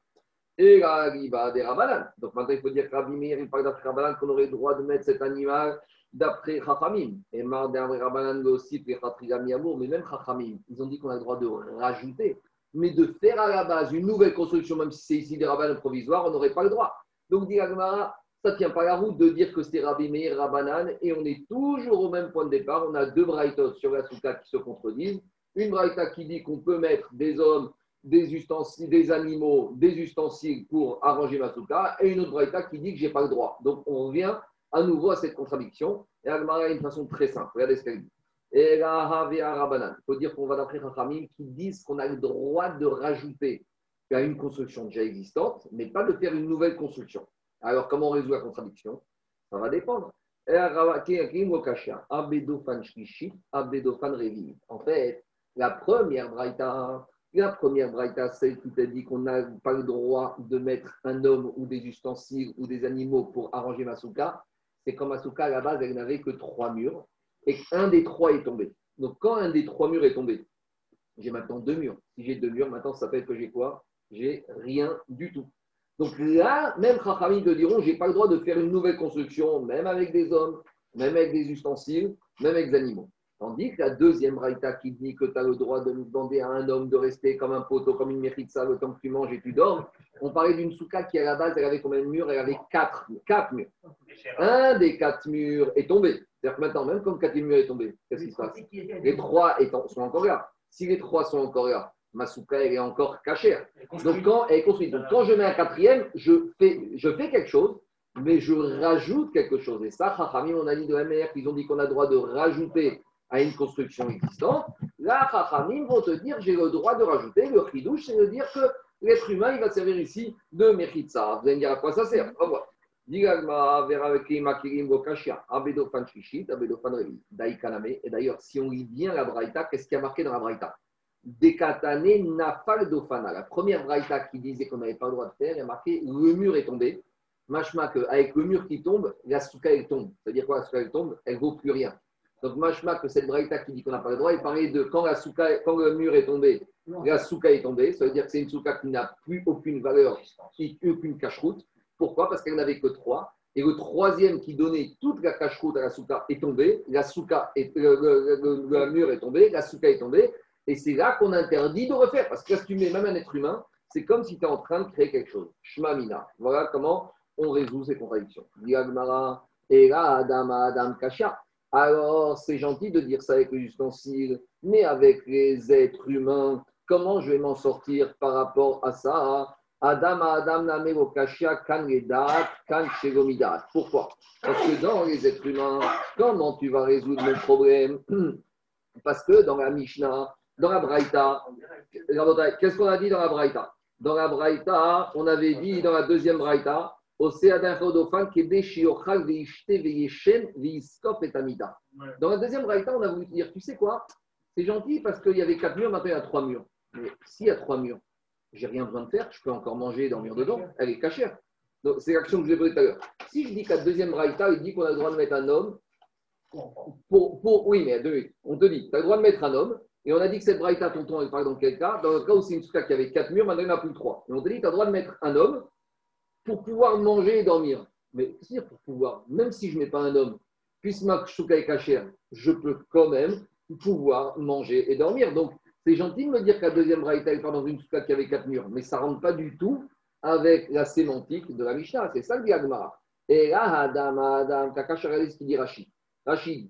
S1: et la riba des Rabanan. Donc maintenant, il faut dire que Rabbi Meir, il parle d'après Rabanan qu'on aurait le droit de mettre cet animal d'après Chachamim. Et d'après Rabanan aussi, mais même Chachamim, ils ont dit qu'on a le droit de rajouter. Mais de faire à la base une nouvelle construction, même si c'est ici des Rabanan provisoires, on n'aurait pas le droit. Donc, dit Agmara, ça ne tient pas la route de dire que c'est Rabbi Meir, Rabanan, et on est toujours au même point de départ. On a deux braïtos sur la souka qui se contredisent. Une braïta qui dit qu'on peut mettre des hommes des ustensiles, des animaux, des ustensiles pour arranger ma souka, et une autre braïta qui dit que je n'ai pas le droit. Donc on revient à nouveau à cette contradiction. Et Agmara a une façon très simple. Regardez ce qu'elle dit. Et Il faut dire qu'on va d'après Rachamim qui disent qu'on a le droit de rajouter à une construction déjà existante, mais pas de faire une nouvelle construction. Alors comment on résout la contradiction? Ça va dépendre. En fait, La première braïta, la première braïta, celle qui t'a dit qu'on n'a pas le droit de mettre un homme ou des ustensiles ou des animaux pour arranger ma souka, c'est comme ma souka à la base, elle n'avait que trois murs et un des trois est tombé. Donc quand un des trois murs est tombé, j'ai maintenant deux murs. Si j'ai deux murs, maintenant ça fait que j'ai quoi? J'ai rien du tout. Donc là, même Chachamim te diront, je n'ai pas le droit de faire une nouvelle construction, même avec des hommes, même avec des ustensiles, même avec des animaux. Tandis que la deuxième raïta qui dit que tu as le droit de demander à un homme de rester comme un poteau, comme une ça le temps que tu manges et tu dors, on parlait d'une souka qui à la base, elle avait combien de murs? Elle avait quatre, quatre murs. Un des quatre murs est tombé. C'est-à-dire que maintenant, même comme quatrième mur est tombé, qu'est-ce qui se passe? Les trois sont encore là. Si les trois sont encore là, ma souka, elle est encore cachée. Donc, quand elle est construite. Donc, quand je mets un quatrième, je fais, je fais quelque chose, mais je rajoute quelque chose. Et ça, Chachamim, on a dit de la manière qu'ils ont dit qu'on a le droit de rajouter à une construction existante. Là, Chachamim vont te dire j'ai le droit de rajouter. Le chidouche, c'est de dire que l'être humain, il va servir ici de mechitza. Vous allez me dire à quoi ça sert On va voir. Et d'ailleurs, si on lit bien la Braïta, qu'est-ce qui a marqué dans la Braïta? Dekatane nafal dofana. La première Braïta qui disait qu'on n'avait pas le droit de faire, a marqué le mur est tombé. Machma que avec le mur qui tombe, la souka elle tombe. C'est-à-dire quoi La souka elle tombe, elle ne vaut plus rien. Donc machma que cette Braïta qui dit qu'on n'a pas le droit, il parlait de quand, la souka, quand le mur est tombé, la souka est tombée. Ça veut dire que c'est une souka qui n'a plus aucune valeur, aucune cache-route. Pourquoi? Parce qu'elle n'avait que trois. Et le troisième qui donnait toute la cache-route à la souka est tombé. La souka est, le, mur est tombé, la souka est tombée. Et c'est là qu'on interdit de refaire. Parce que si tu mets même un être humain, c'est comme si tu es en train de créer quelque chose. Shmamina. Voilà comment on résout ces contradictions. et là, Adam, Adam, Kasha. Alors, c'est gentil de dire ça avec les ustensiles, mais avec les êtres humains, comment je vais m'en sortir par rapport à ça? Adam Adam Kashia kan kan Pourquoi? Parce que dans les êtres humains, comment tu vas résoudre mon problème? Parce que dans la Mishnah, dans la Braïta, qu'est-ce qu'on a dit dans la Braïta? Dans la Braïta, on avait dit dans la deuxième Braïta, dans la deuxième Braïta, on a voulu dire, tu sais quoi? C'est gentil parce qu'il y avait quatre murs, maintenant il y a trois murs. Mais s'il y a trois murs, j'ai rien besoin de faire, je peux encore manger et dormir dedans, elle est cachée. c'est l'action que je vous ai posée tout à l'heure. Si je dis qu'à deuxième raïta, il dit qu'on a le droit de mettre un homme, pour, oui, mais deux On te dit, tu as le droit de mettre un homme, et on a dit que cette braïta, tonton, elle parle dans quel cas? Dans le cas où c'est une souka qui avait quatre murs, maintenant il n'y en a plus trois. Et on te dit, tu as le droit de mettre un homme pour pouvoir manger et dormir. Mais pour pouvoir, même si je mets pas un homme, puisque ma souka est cachée, je peux quand même pouvoir manger et dormir. Donc, c'est gentil de me dire qu'à deuxième braïta, il part dans une souka qui avait quatre murs, mais ça ne rentre pas du tout avec la sémantique de la Mishnah. C'est ça le diagma. Et là, Adam, Adam, dit Rachid. Rachid,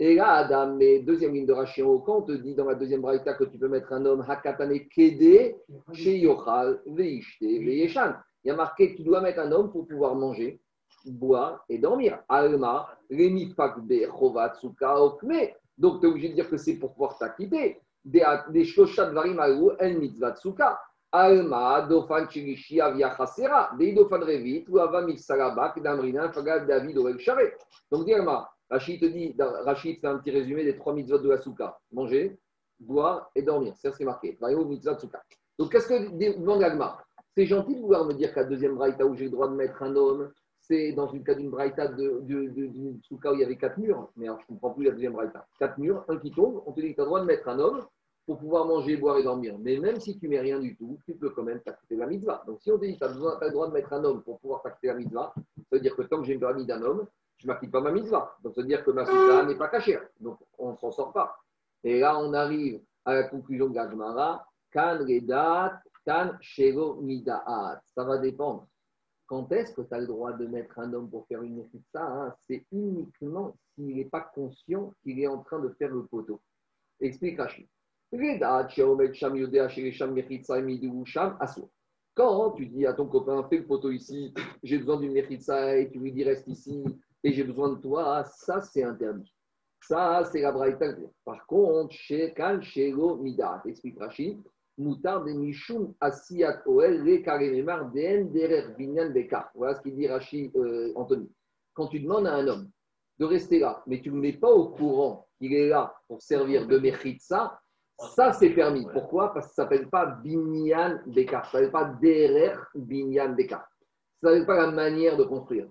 S1: Et là, Adam, mais deuxième ligne de Rachid, quand on te dit dans la deuxième braïta que tu peux mettre un homme, Hakatane, Kede, chez Yochal, Veishte, Veyeshan. Il y a marqué que tu dois mettre un homme pour pouvoir manger boire et dormir. Alma, Remifakbe, Chovatsuka, Okme. Donc, tu es obligé de dire que c'est pour pouvoir t'acquitter. Des Shoshat Varim Alu, El Mitzvatsuka. Alma, Dofan Chirishi, Avia Chasera, Dei Dofan Revit, ou Ava Mixalabak, Damrina, Fagad David, Orel. Donc, dis Alma, Rachid te dit, Rachid fait un petit résumé des trois mitzvot de la souka manger, boire et dormir. C'est ce qui est marqué. Donc, qu'est-ce que demande Alma C'est gentil de vouloir me dire qu'à deuxième braïta où j'ai le droit de mettre un homme, c'est dans une cas d'une braïta d'une souka où il y avait quatre murs, mais alors je ne comprends plus la deuxième braïta. Quatre murs, un qui tombe, on te dit que tu as le droit de mettre un homme pour pouvoir manger, boire et dormir. Mais même si tu mets rien du tout, tu peux quand même t'acquitter la mitzvah. Donc si on te dit que tu as, le droit de mettre un homme pour pouvoir t'acquitter la mitzvah, ça veut dire que tant que j'ai une permis d'un homme, je ne m'acquitte pas ma mitzvah. Donc ça veut dire que ma souka n'est pas cachée. Donc on ne s'en sort pas. Et là, on arrive à la conclusion de Kan Redat, Kan Shego. Ça va dépendre quand est-ce que tu as le droit de mettre un homme pour faire une ça hein? C'est uniquement s'il n'est pas conscient qu'il est en train de faire le poteau. Explique Rachid. Quand tu dis à ton copain, fais le poteau ici, j'ai besoin d'une mechitza et tu lui dis reste ici et j'ai besoin de toi, ça c'est interdit. Ça c'est la braïta. Par contre, chez Kal Shego Midat, explique Rachid, Moutar de Mishum Asiyat Oel, Le Karememar, Den Derer Binyan Beka. Voilà ce qu'il dit Rachid euh, Anthony. quand tu demandes à un homme de rester là, mais tu ne le mets pas au courant qu'il est là pour servir de ça, ça c'est permis. Pourquoi? Parce que ça ne s'appelle pas binyan d'écart, ça ne s'appelle pas derer binyan d'écart. Ça ne s'appelle pas la manière de construire.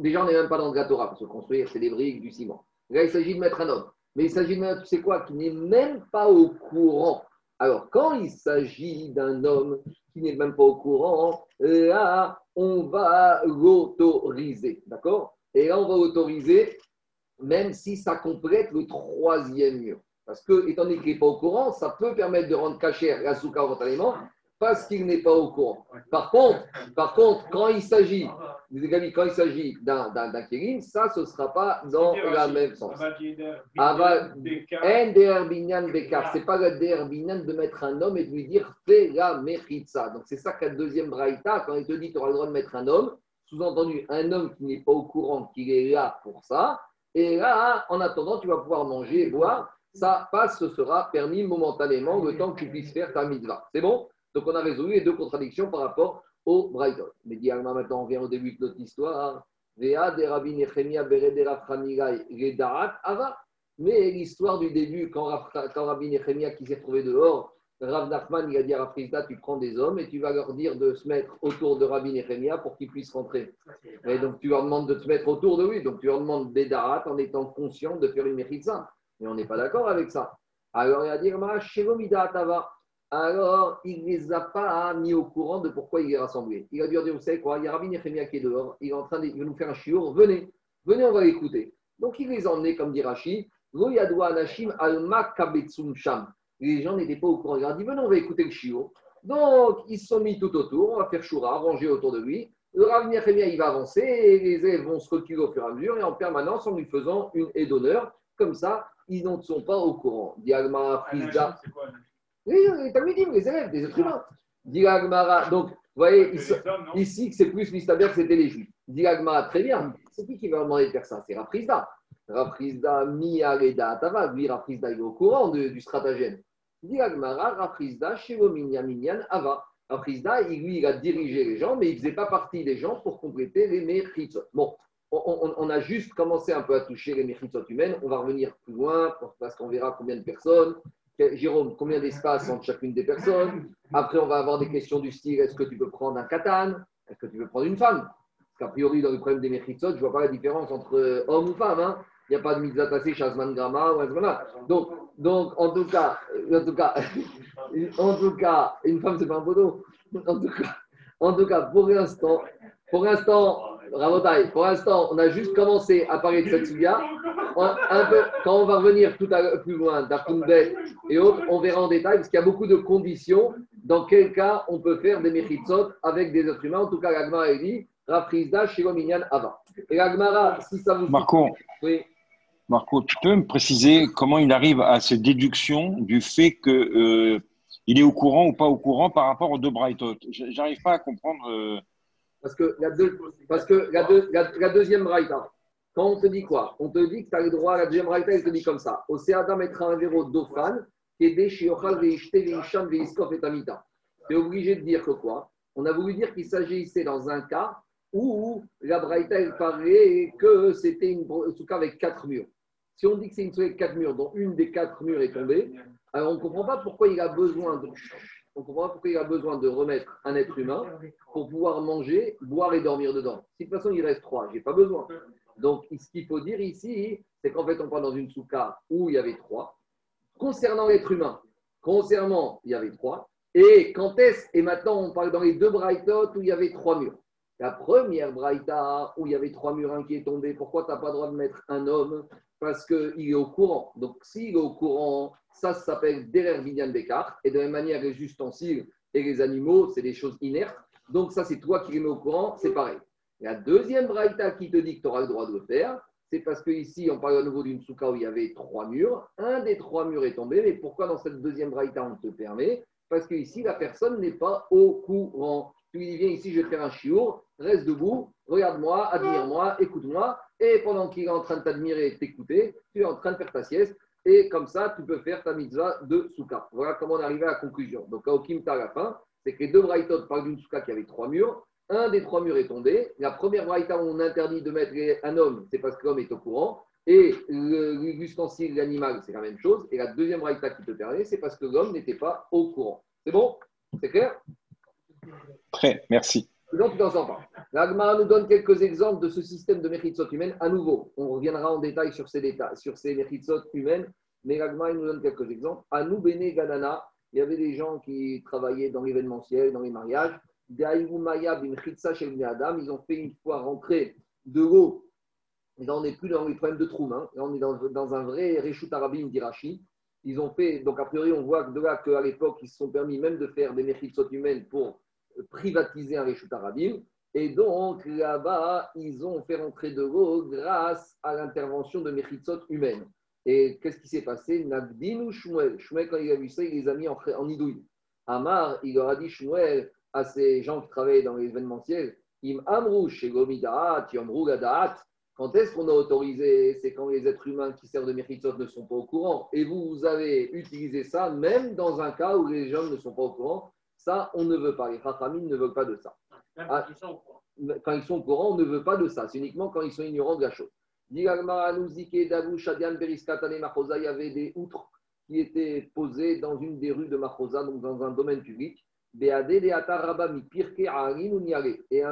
S1: Déjà, on n'est même pas dans le Gatora, parce que construire, c'est des briques, du ciment. Là, il s'agit de mettre un homme. Mais il s'agit de mettre, tu sais quoi, qui n'est même pas au courant. Alors, quand il s'agit d'un homme qui n'est même pas au courant, là, on va l'autoriser. D'accord? Et là, on va l'autoriser même si ça complète le troisième mur. Parce que, étant donné qu'il n'est pas au courant, ça peut permettre de rendre cachère la aliment parce qu'il n'est pas au courant. Par contre, par contre quand il s'agit, quand il s'agit d'un kérim, ça, ce ne sera pas dans la même sens. Ce n'est pas le derbinyan de mettre un homme et de lui dire fais la ça. Donc, c'est ça qu'à deuxième braïta, quand il te dit tu auras le droit de mettre un homme, sous-entendu, un homme qui n'est pas au courant qu'il est là pour ça, et là, en attendant, tu vas pouvoir manger et boire. Ça passe, ce sera permis momentanément le temps que tu puisses faire ta mitzvah. C'est bon? Donc, on a résolu les deux contradictions par rapport au Brighton. Mais dialement, maintenant, on vient au début de notre histoire. Mais l'histoire du début, quand, Rabbi Nechemia qui s'est trouvé dehors, Rav Nachman, il a dit à Rav tu prends des hommes et tu vas leur dire de se mettre autour de Rabbi Nechemia pour qu'ils puissent rentrer. Et donc tu leur demandes de te mettre autour de lui. Donc tu leur demandes Bédarat en étant conscient de faire une méritza. Mais on n'est pas d'accord avec ça. Alors il a dit Alors il ne les a pas mis au courant de pourquoi il est rassemblé. Il a dû dire Vous savez quoi Il y a Rabbi Nechemia qui est dehors. Il est en train de nous faire un chiour. Venez, venez, on va l'écouter. Donc il les a emmenés, comme dit Rashi. Alma Sham les gens n'étaient pas au courant. Ils ont dit venez, on va écouter le chiot. Donc, ils se sont mis tout autour, on va faire choura, ranger autour de lui. Le Rav il va avancer et les élèves vont se reculer au fur et à mesure et en permanence en lui faisant une aide d'honneur. Comme ça, ils ne sont pas au courant. Diagma, Frisda. Oui, les les élèves, des êtres humains. Diagmara, donc, vous voyez, ici, c'est plus que c'était les juifs. Diagmara, très bien. C'est qui qui va demander de faire ça C'est Rafrizda. Rafrizda, mi areda tava. Lui, Rafrizda, il est au courant du stratagème. Dit Agmara, Rafrizda, Minyan, Ava. Rafrizda, lui, il a dirigé les gens, mais il ne faisait pas partie des gens pour compléter les Mechitzot. Bon, on, a juste commencé un peu à toucher les Mechitzot humaines. On va revenir plus loin parce qu'on verra combien de personnes. Jérôme, combien d'espace entre chacune des personnes? Après, on va avoir des questions du style est-ce que tu peux prendre un katan Est-ce que tu peux prendre une femme? Parce qu'a priori, dans le problème des Mechitzot, je ne vois pas la différence entre homme ou femme. Hein il n'y a pas de mitzvah chasman grama, Donc, donc, en tout cas, en tout cas, en tout cas, une femme, c'est pas un poteau. En tout cas, en tout cas, pour l'instant, pour l'instant, pour l'instant, on a juste commencé à parler de cette. Un peu, quand on va revenir tout à plus loin d'Arkumbet et autres, on verra en détail, parce qu'il y a beaucoup de conditions dans quel cas on peut faire des mechitsot avec des êtres humains. En tout cas, l'Agmara a dit Rafrizda, Shiro Minyan, Ava. Et l'Agmara, si ça vous.
S4: Marco. Oui. Marco, tu peux me préciser comment il arrive à cette déduction du fait qu'il euh, est au courant ou pas au courant par rapport aux deux Brightot J'arrive pas à comprendre. Euh.
S1: Parce que, la, deuxième Brighta, quand on te dit quoi? On te dit que tu as le droit, la deuxième Brighta, elle te dit comme ça Océada mettra un véro d'Ofan, et Véishkov et Tamita. Tu es obligé de dire que quoi? On a voulu dire qu'il s'agissait dans un cas où la Braïta, elle parlait que c'était une souka avec quatre murs. Si on dit que c'est une souka avec quatre murs, dont une des quatre murs est tombée, alors on ne comprend pas pourquoi il a besoin de. On comprend pourquoi il a besoin de remettre un être humain pour pouvoir manger, boire et dormir dedans. Si de toute façon il reste trois, je n'ai pas besoin. Donc ce qu'il faut dire ici, c'est qu'en fait on parle dans une souka où il y avait trois. Concernant l'être humain, concernant il y avait trois. Et quand est-ce Et maintenant on parle dans les deux brightot où il y avait trois murs. La première braïta où il y avait trois murins qui est tombé, pourquoi tu n'as pas le droit de mettre un homme Parce qu'il est au courant. Donc s'il est au courant, ça, s'appelle Derer Binyan Bekar. Et de la même manière, les ustensiles et les animaux, c'est des choses inertes. Donc ça, c'est toi qui les mets au courant, c'est pareil. La deuxième braïta qui te dit que tu auras le droit de le faire, c'est parce qu'ici, on parle à nouveau d'une souka où il y avait trois murs. Un des trois murs est tombé, mais pourquoi dans cette deuxième braïta on te permet? Parce qu'ici, la personne n'est pas au courant. Tu lui dis, viens ici, je vais faire un chiour reste debout, regarde-moi, admire-moi, écoute-moi. Et pendant qu'il est en train de t'admirer et t'écouter, tu es en train de faire ta sieste. Et comme ça, tu peux faire ta mitzvah de souka. Voilà comment on arrive à la conclusion. Donc, à Okimta, à la fin, c'est que les deux braïtot parlent d'une souka qui avait trois murs. un des trois murs est tombé. La première braïta où on interdit de mettre un homme, c'est parce que l'homme est au courant. Et l'ustensile, l'animal, c'est la même chose. Et la deuxième braïta qui te permet, c'est parce que l'homme n'était pas au courant. C'est bon? C'est clair?
S4: Très, merci.
S1: Donc, t'en sors pas. L'Agmara nous donne quelques exemples de ce système de méritsot humaines. À nouveau, on reviendra en détail sur ces détails, humaines, mais l'Agmara nous donne quelques exemples. À nous, Bene Ganana, il y avait des gens qui travaillaient dans l'événementiel, dans les mariages. Ils ont fait une fois rentrer de l'eau. Là, on n'est plus dans les problèmes de trou. Hein. Là, on est dans, un vrai Reshut Arabim d'Irachi. Ils ont fait, donc a priori, on voit de là qu'à l'époque, ils se sont permis même de faire des méritsot humaines pour privatiser un Reshut Arabim. Et donc, là-bas, ils ont fait rentrer de l'eau grâce à l'intervention de Mechitsot humaines. Et qu'est-ce qui s'est passé? Nagdin ou Shmuel Shmuel, quand il a vu ça, il les a mis en, en idouille. Amar, il leur a dit Shmuel à ces gens qui travaillaient dans l'événementiel Im Amrou, Shegomidaat, Yomrou Gadaat. Quand est-ce qu'on a autorisé? C'est quand les êtres humains qui servent de Mechitsot ne sont pas au courant. Et vous, vous avez utilisé ça même dans un cas où les gens ne sont pas au courant. Ça, on ne veut pas. Les Chachamim ne veulent pas de ça. Ah, quand ils sont au courant, on ne veut pas de ça. C'est uniquement quand ils sont ignorants de la chose. Il y avait des outres qui étaient posées dans une des rues de Machosa, donc dans un domaine public. Et un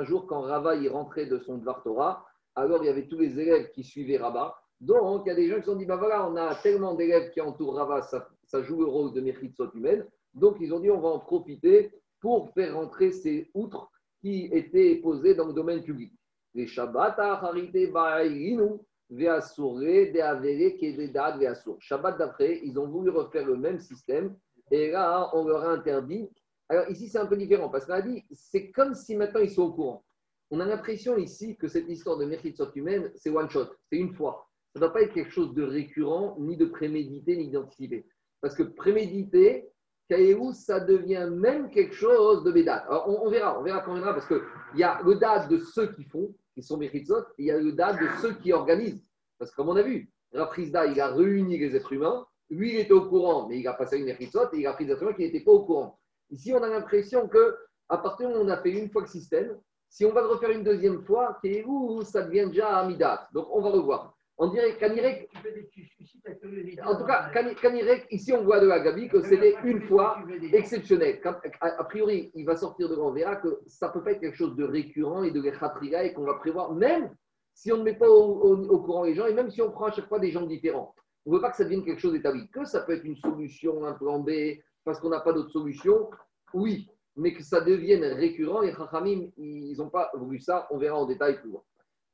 S1: jour, quand Rava y rentrait de son Dvar Torah, alors il y avait tous les élèves qui suivaient Rava. Donc, il y a des gens qui se sont dit, bah voilà, on a tellement d'élèves qui entourent Rava, ça, joue le rôle de Mechitsot humaine. Donc, ils ont dit, on va en profiter pour faire rentrer ces outres qui étaient posées dans le domaine public. Les Shabbat, Shabbat d'après, ils ont voulu refaire le même système et là, on leur a interdit. Alors ici, c'est un peu différent parce qu'on a dit, c'est comme si maintenant ils sont au courant. On a l'impression ici que cette histoire de mérite humaine, c'est one shot, c'est une fois. Ça ne doit pas être quelque chose de récurrent, ni de prémédité, ni d'anticipé. Parce que prémédité, Kaéou, ça devient même quelque chose de Bédat. Alors, on, verra, on verra quand on verra, parce qu'il y a le date de ceux qui font, qui sont Mechitsot, et il y a le date de ceux qui organisent. Parce que comme on a vu, Raprisda, il a réuni les êtres humains, lui, il était au courant, mais il a passé une Mechitsot, et il a pris des êtres humains qui n'étaient pas au courant. Ici, on a l'impression que à partir où on a fait une fois le système, si on va le refaire une deuxième fois, Kaéou, ça devient déjà Amidat. Donc, on va revoir. On dirait qu'Anirek. En tout cas, Kanirek, ici on voit de la Gabi que c'était une fois exceptionnel. A priori, il va sortir de on verra que ça ne peut pas être quelque chose de récurrent et de l'échatriga et qu'on va prévoir, même si on ne met pas au, courant les gens et même si on prend à chaque fois des gens différents. On ne veut pas que ça devienne quelque chose d'établi. Que ça peut être une solution, un plan B, parce qu'on n'a pas d'autre solution, oui, mais que ça devienne récurrent. Les Chachamim, ils n'ont pas voulu ça, on verra en détail plus loin.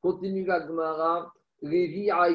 S1: Continue la Gemara. Lévi a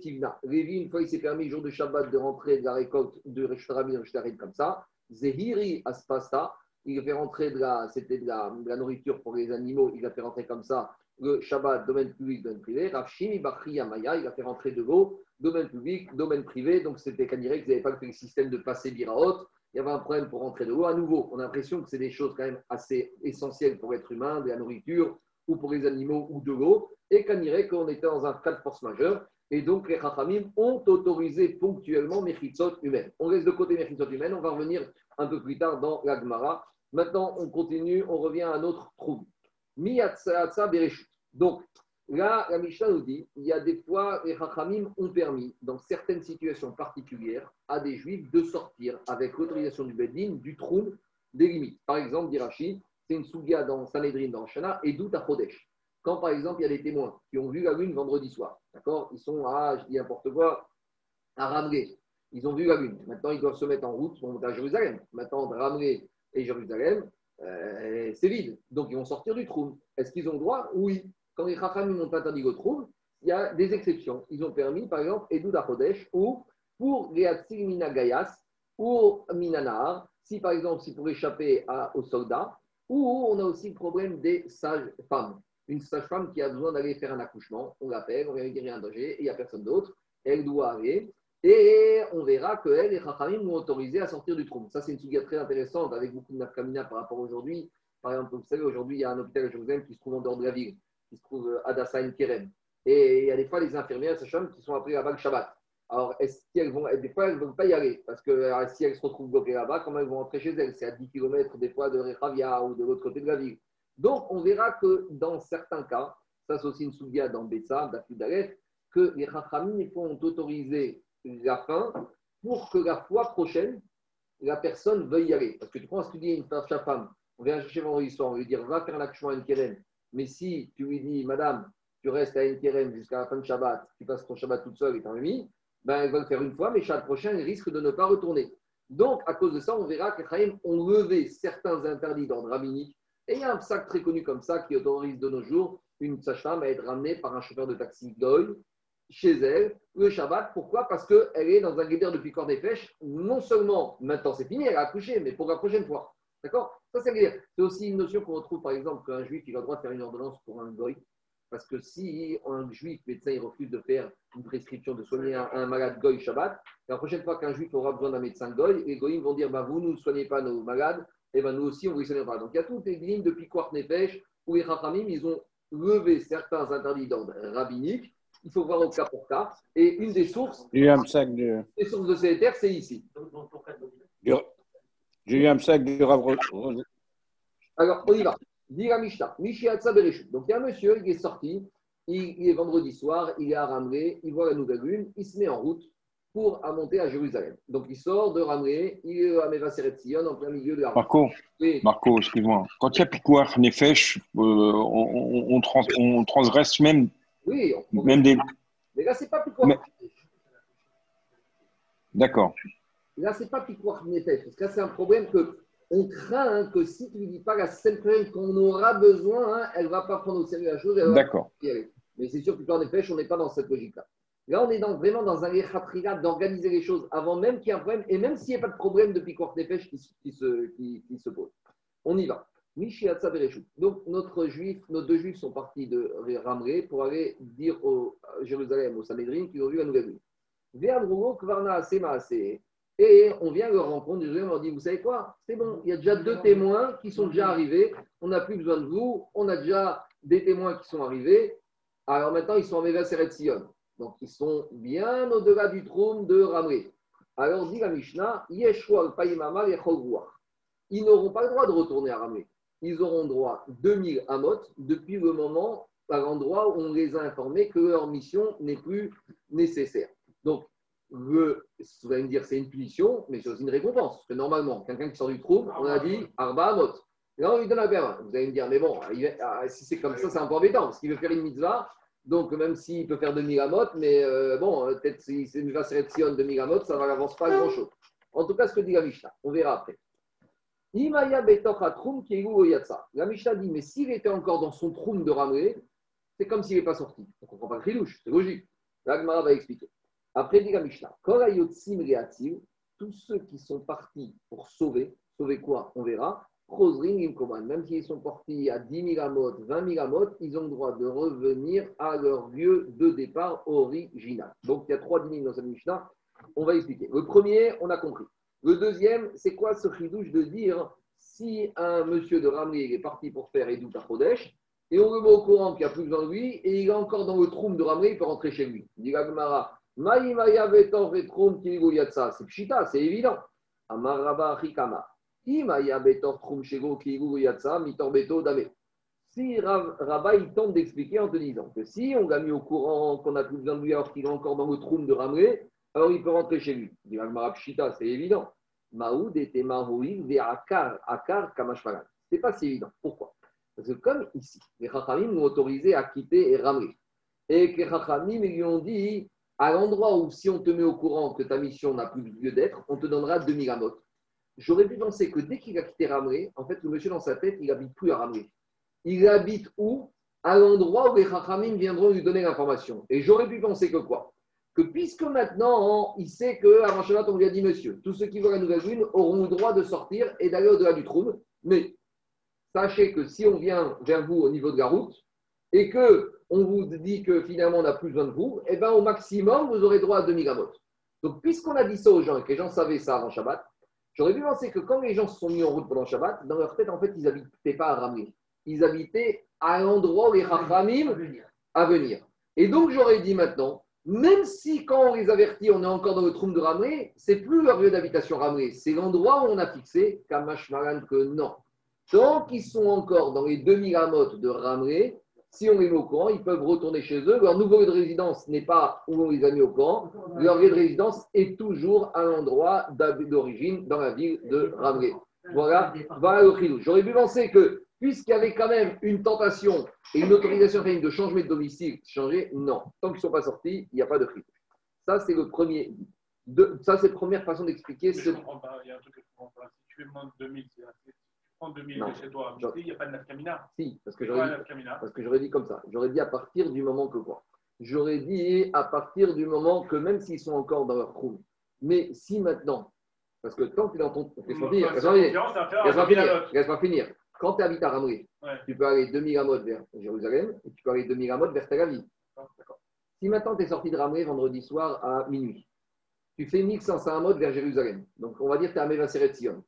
S1: Tivna. Une fois, il s'est permis, le jour de Shabbat, de rentrer de la récolte de Reshtarabin, Reshtarim comme ça. Zehiri Aspasta, il a fait rentrer de la, c'était de la, nourriture pour les animaux, il a fait rentrer comme ça le Shabbat, domaine public, domaine privé. Rafshimi Bachri Maya, il a fait rentrer de l'eau, domaine public, domaine privé. Donc c'était qu'à dire qu'ils n'avaient pas fait le système de passer Biraot. Il y avait un problème pour rentrer de l'eau. À nouveau, on a l'impression que c'est des choses quand même assez essentielles pour l'être humain, de la nourriture ou pour les animaux ou de l'eau et qu'on dirait qu'on était dans un cas de force majeure. Et donc, les Chachamim ont autorisé ponctuellement Mechitzot humaines. On laisse de côté Mechitzot humaines, on va revenir un peu plus tard dans la Gemara. Maintenant, on continue, on revient à un autre trou. Miyatsa Bereshut. Donc, là, la Mishnah nous dit il y a des fois, les Chachamim ont permis, dans certaines situations particulières, à des Juifs de sortir avec l'autorisation du Bedin du trou des limites. Par exemple, Dirachi, c'est une souga dans Sanhedrin, dans Shana, et d'où à Chodesh. Quand, par exemple, il y a des témoins qui ont vu la lune vendredi soir, d'accord? Ils sont à, je dis n'importe quoi, à Ramlé. Ils ont vu la lune. Maintenant, ils doivent se mettre en route pour monter à Jérusalem. Maintenant, Ramlé et Jérusalem, euh, c'est vide. Donc, ils vont sortir du trou. Est-ce qu'ils ont le droit? Oui. Quand les Chachamim ont interdit le trou, il y a des exceptions. Ils ont permis, par exemple, Edou Kodesh, ou pour les Gayas, ou Minanar, si par exemple, c'est pour échapper aux soldats, ou on a aussi le problème des sages femmes une sage-femme qui a besoin d'aller faire un accouchement, on l'appelle, on vient dire un danger, et il n'y a personne d'autre, elle doit aller, et on verra qu'elle et Chachamim l'ont autorisé à sortir du trou. Ça, c'est une sujet très intéressante avec beaucoup de par rapport à aujourd'hui. Par exemple, vous savez, aujourd'hui, il y a un hôpital à Jérusalem qui se trouve en dehors de la ville, qui se trouve à Dassain Kerem. Et il y a des fois les infirmières, ces femmes qui sont appelées là-bas le Shabbat. Alors, est-ce qu'elles vont, des fois, elles ne vont pas y aller, parce que si elles se retrouvent bloquées là-bas, comment elles vont rentrer chez elles? C'est à 10 km des fois de Rechavia ou de l'autre côté de la ville. Donc, on verra que dans certains cas, ça c'est aussi une souviade dans Betsa, d'Alef, que les Rachamim font autoriser la fin pour que la fois prochaine, la personne veuille y aller. Parce que tu prends ce que dis une femme, on vient chercher vendredi soir, on lui dire va faire l'action à une keren. Mais si tu lui dis, madame, tu restes à une jusqu'à la fin de Shabbat, tu passes ton Shabbat toute seule et t'en mis, ben, elle va le faire une fois, mais Shabbat prochain, elle risque de ne pas retourner. Donc, à cause de ça, on verra que ont levé certains interdits d'ordre rabbinique. Et il y a un sac très connu comme ça qui autorise de nos jours une sage-femme à être ramenée par un chauffeur de taxi Goy chez elle le Shabbat. Pourquoi? Parce qu'elle est dans un guédère de picor des pêches. Non seulement, maintenant c'est fini, elle a accouché, mais pour la prochaine fois. D'accord? Ça, c'est C'est aussi une notion qu'on retrouve, par exemple, qu'un juif il a le droit de faire une ordonnance pour un goy. Parce que si un juif médecin il refuse de faire une prescription de soigner un, malade goy Shabbat, la prochaine fois qu'un juif aura besoin d'un médecin goy, les goyim vont dire bah, Vous ne soignez pas nos malades, et ben nous aussi on ne vous soignera pas. Donc il y a toutes les lignes de Piquart Nefesh où les Rachamim ils ont levé certains interdits d'ordre rabbinique il faut voir au cas pour cas. Et une des sources,
S3: sac de...
S1: des sources de ces terres, c'est ici.
S3: J'ai eu un sac de
S1: Alors, on y va. Dit la Mishnah, Donc, il y a un monsieur, il est sorti, il, est vendredi soir, il est à Ramré, il voit la nouvelle lune, il se met en route pour monter à Jérusalem. Donc, il sort de Ramré, il est à Meva Sion, en plein milieu de la
S4: Marco, Marco excuse-moi. Quand il y a Picouar Nefesh, euh, on, on, on transgresse même
S1: oui,
S4: on même des.
S1: Mais là, c'est pas Picouar
S4: Mais... D'accord.
S1: Là, c'est pas Picouar Nefesh, parce que là, c'est un problème que on craint hein, que si tu ne dis pas la seule personne qu'on aura besoin, hein, elle ne va pas prendre au sérieux la chose.
S4: D'accord.
S1: Mais c'est sûr que dans des pêches, on n'est pas dans cette logique-là. Là, on est dans, vraiment dans un échatriga d'organiser les choses avant même qu'il y ait un problème, et même s'il n'y a pas de problème de piquoir des pêches qui, qui, se, qui, qui, se pose. On y va. Donc, notre juif, nos deux juifs sont partis de Ramré pour aller dire au Jérusalem, au Sanhedrin, qu'ils ont vu la nouvelle vie. Et on vient leur rencontre, on leur dit Vous savez quoi? C'est bon, il y a déjà deux témoins qui sont déjà arrivés. On n'a plus besoin de vous. On a déjà des témoins qui sont arrivés. Alors maintenant, ils sont en Méva Sion. Donc, ils sont bien au-delà du trône de Ramré. Alors, dit la Mishnah Yeshua Ils n'auront pas le droit de retourner à Ramré ils auront droit 2000 amot depuis le moment, à l'endroit où on les a informés que leur mission n'est plus nécessaire. Donc, vous allez me dire c'est une punition, mais c'est aussi une récompense. Parce que normalement, quelqu'un qui sort du trou, on a dit Arba Amot. Là, on lui donne un permis. Vous allez me dire, mais bon, ah, si c'est comme ça, c'est un peu embêtant, parce qu'il veut faire une mitzvah. Donc, même s'il peut faire 2000 amot, mais euh, bon, peut-être si c'est une mitzvah de 2000 amot, ça ne avance pas grand-chose. En tout cas, ce que dit la Mishnah, on verra après. La Mishnah dit, mais s'il était encore dans son troum de Ramré, c'est comme s'il n'est pas sorti. On ne comprend pas le chidouche, c'est logique. L'Agmara va expliquer. Après, dit la Mishnah, tous ceux qui sont partis pour sauver, sauver quoi On verra. Même s'ils sont partis à 10 000 amot, 20 000 amot, ils ont le droit de revenir à leur lieu de départ original. Donc il y a trois dîners dans cette Mishnah. On va expliquer. Le premier, on a compris. Le deuxième, c'est quoi ce chidouche de dire si un monsieur de Ramli est parti pour faire Edou à Chodesh, et on le met au courant qu'il n'y a plus besoin de lui, et il est encore dans le troum de Ramli, il peut rentrer chez lui. Dit Gagmara, c'est pshita, c'est évident. Si Rabat, il tente d'expliquer en te disant que si on l'a mis au courant qu'on n'a plus besoin de lui alors qu'il est encore dans le troum de Ramlé, alors il peut rentrer chez lui. Dit Pshita, c'est évident. Maoud était ve Akar, Akar Kamashmalan. Ce n'est pas si évident. Pourquoi? Parce que comme ici, les Chachamim m'ont autorisé à quitter Ramri. Et que les Chachamim lui ont dit à l'endroit où si on te met au courant que ta mission n'a plus lieu d'être, on te donnera 2000 amot. J'aurais pu penser que dès qu'il a quitté Ramré, en fait, le monsieur dans sa tête, il n'habite plus à Ramré. Il habite où? À l'endroit où les Chachamim viendront lui donner l'information. Et j'aurais pu penser que quoi? Que puisque maintenant il sait qu'avant Shabbat, on lui a dit monsieur, tous ceux qui veulent la nouvelle lune auront le droit de sortir et d'aller au-delà du trouble. Mais sachez que si on vient vers vous au niveau de la route et que on vous dit que finalement on n'a plus besoin de vous, eh ben, au maximum, vous aurez droit à 2000 amot. Donc, puisqu'on a dit ça aux gens et que les gens savaient ça avant Shabbat, j'aurais pu penser que quand les gens se sont mis en route pendant Shabbat, dans leur tête, en fait, ils n'habitaient pas à Ramir. Ils habitaient à l'endroit où les Rachamim à venir. Et donc, j'aurais dit maintenant, même si quand on les avertit, on est encore dans le trou de Ramré, c'est plus leur lieu d'habitation Ramré, c'est l'endroit où on a fixé Kamash Maran que non. Tant qu'ils sont encore dans les demi-ramotes de Ramré, si on les met au courant, ils peuvent retourner chez eux. Leur nouveau lieu de résidence n'est pas où on les a mis au courant. Leur lieu de résidence est toujours à l'endroit d'origine dans la ville de Ramré. Voilà, voilà le J'aurais pu penser que, puisqu'il y avait quand même une tentation et une autorisation de changement de domicile, changer, non. Tant qu'ils ne sont pas sortis, il n'y a pas de cri. Ça, c'est le premier. ça, c'est la première façon d'expliquer.
S5: Ce... Il y a un truc pas. Si tu fais moins de 2000, c'est assez. Tu prends 2000 chez toi, il n'y a pas de nafkamina.
S1: Si, parce que j'aurais dit, parce que j'aurais dit comme ça. J'aurais dit à partir du moment que quoi? J'aurais dit à partir du moment que même s'ils sont encore dans leur trou, mais si maintenant, parce que tant qu'il est dans ton. Laisse-moi finir. Laisse-moi finir. Laisse-moi finir. Quand tu habites à Ramri, tu peux aller 2000 amotes vers Jérusalem et tu peux aller 2000 amotes vers Tel Aviv. Si maintenant tu es sorti de Ramré vendredi soir à minuit, tu fais 1500 amotes vers Jérusalem. Donc on va dire que tu es à Mevaseret Sion.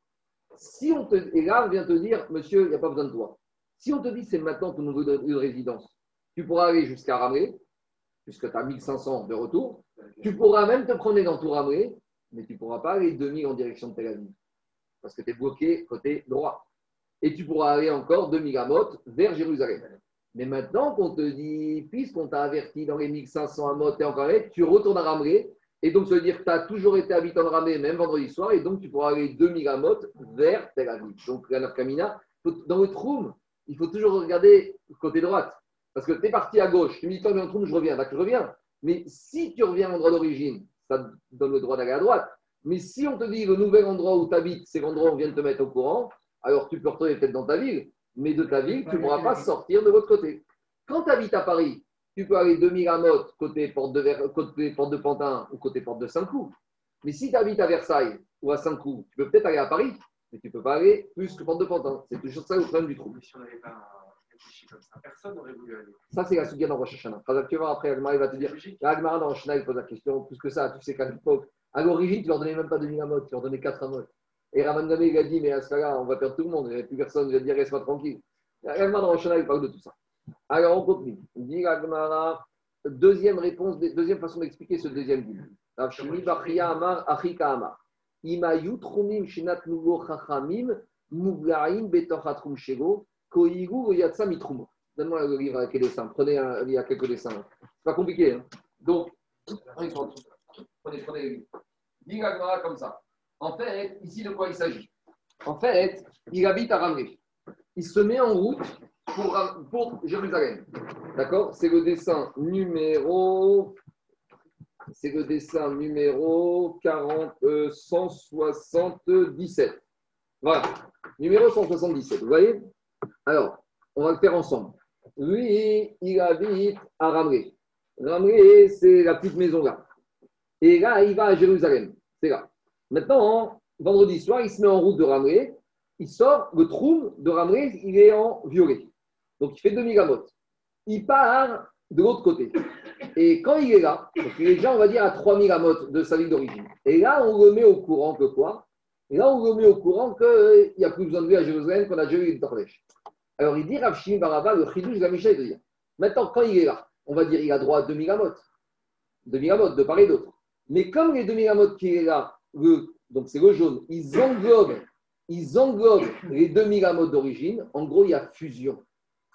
S1: Si on te, et là, on vient te dire, monsieur, il n'y a pas besoin de toi. Si on te dit c'est maintenant ton nouveau de, résidence, tu pourras aller jusqu'à Ramré, puisque tu as 1500 de retour. Tu pourras même te promener dans tout Ramré, mais tu ne pourras pas aller 2000 en direction de Tel Aviv, parce que tu es bloqué côté droit. Et tu pourras aller encore 2000 amotes vers Jérusalem. Mais maintenant qu'on te dit, puisqu'on t'a averti dans les 1500 amotes et encore tu retournes à Ramré, et donc, ça veut dire que tu as toujours été habitant de Ramé, même vendredi soir, et donc tu pourras aller 2000 amotes vers Tel Aviv. Donc, la Kamina, dans le room, il faut toujours regarder côté droite. Parce que tu es parti à gauche, tu me dis, quand je je reviens. Là, je reviens. Mais si tu reviens à l'endroit d'origine, ça te donne le droit d'aller à droite. Mais si on te dit le nouvel endroit où tu habites, c'est l'endroit où on vient de te mettre au courant, alors tu peux retourner peut-être dans ta ville, mais de ta ville, tu ne pourras pas sortir de l'autre côté. Quand tu habites à Paris, tu peux aller 2000 à Motte, côté porte de, côté porte de Pantin ou côté porte de Saint-Cloud. Mais si tu habites à Versailles ou à Saint-Cloud, tu peux peut-être aller à Paris, mais tu ne peux pas aller plus que porte de Pantin. C'est toujours ça le problème du trou.
S5: si on n'avait pas réfléchi comme ça, personne n'aurait voulu aller.
S1: Ça, c'est la sugia dans Rosh Hashanah. Tu vas après, Agmara va te dire. Agmara dans Rosh Hashanah, il pose la question. Plus que ça, tu sais qu'à l'époque, à l'origine, tu leur donnais même pas 2000 à Motte, tu leur donnais 4 à Motte. Et Raman il a dit, mais à ce cas-là, on va perdre tout le monde, il n'y a plus personne, il va dire, reste-moi tranquille. Agmara dans Rosh Hashanah, il parle de tout ça. Alors, on continue. Dit Agmara. Deuxième réponse, deuxième façon d'expliquer ce deuxième but. Donne-moi le livre avec les dessins. Prenez un, il y a quelques dessins. C'est pas compliqué. Hein. Donc, prenez, prenez livres. Dis comme ça. En fait, ici, de quoi il s'agit? En fait, il habite à Ramré. Il se met en route pour, Jérusalem. D'accord? C'est le dessin numéro. C'est le dessin numéro 40, 177. Euh, voilà. Numéro 177. Vous voyez? Alors, on va le faire ensemble. Lui, il habite à Ramré. Ramré, c'est la petite maison là. Et là, il va à Jérusalem. C'est là. Maintenant, vendredi soir, il se met en route de Ramré. Il sort, le trou de Ramré, il est en violet. Donc il fait demi gamote. Il part de l'autre côté. Et quand il est là, donc il est déjà, on va dire, à 3000 amotes de sa ville d'origine. Et là, on le met au courant que quoi? Et là, on le met au courant qu'il n'y a plus besoin de lui à Jérusalem, qu'on a déjà eu le Torlèche. Alors il dit Rafshim Baraba, le chidouche de la Mishnah, maintenant, quand il est là, on va dire il a droit à 2000 amotes. 2000 amotes, de part et d'autre. Mais comme les 2000 amotes qui est là, donc c'est le jaune, ils englobent, ils englobent les 2000 amotes d'origine, en gros, il y a fusion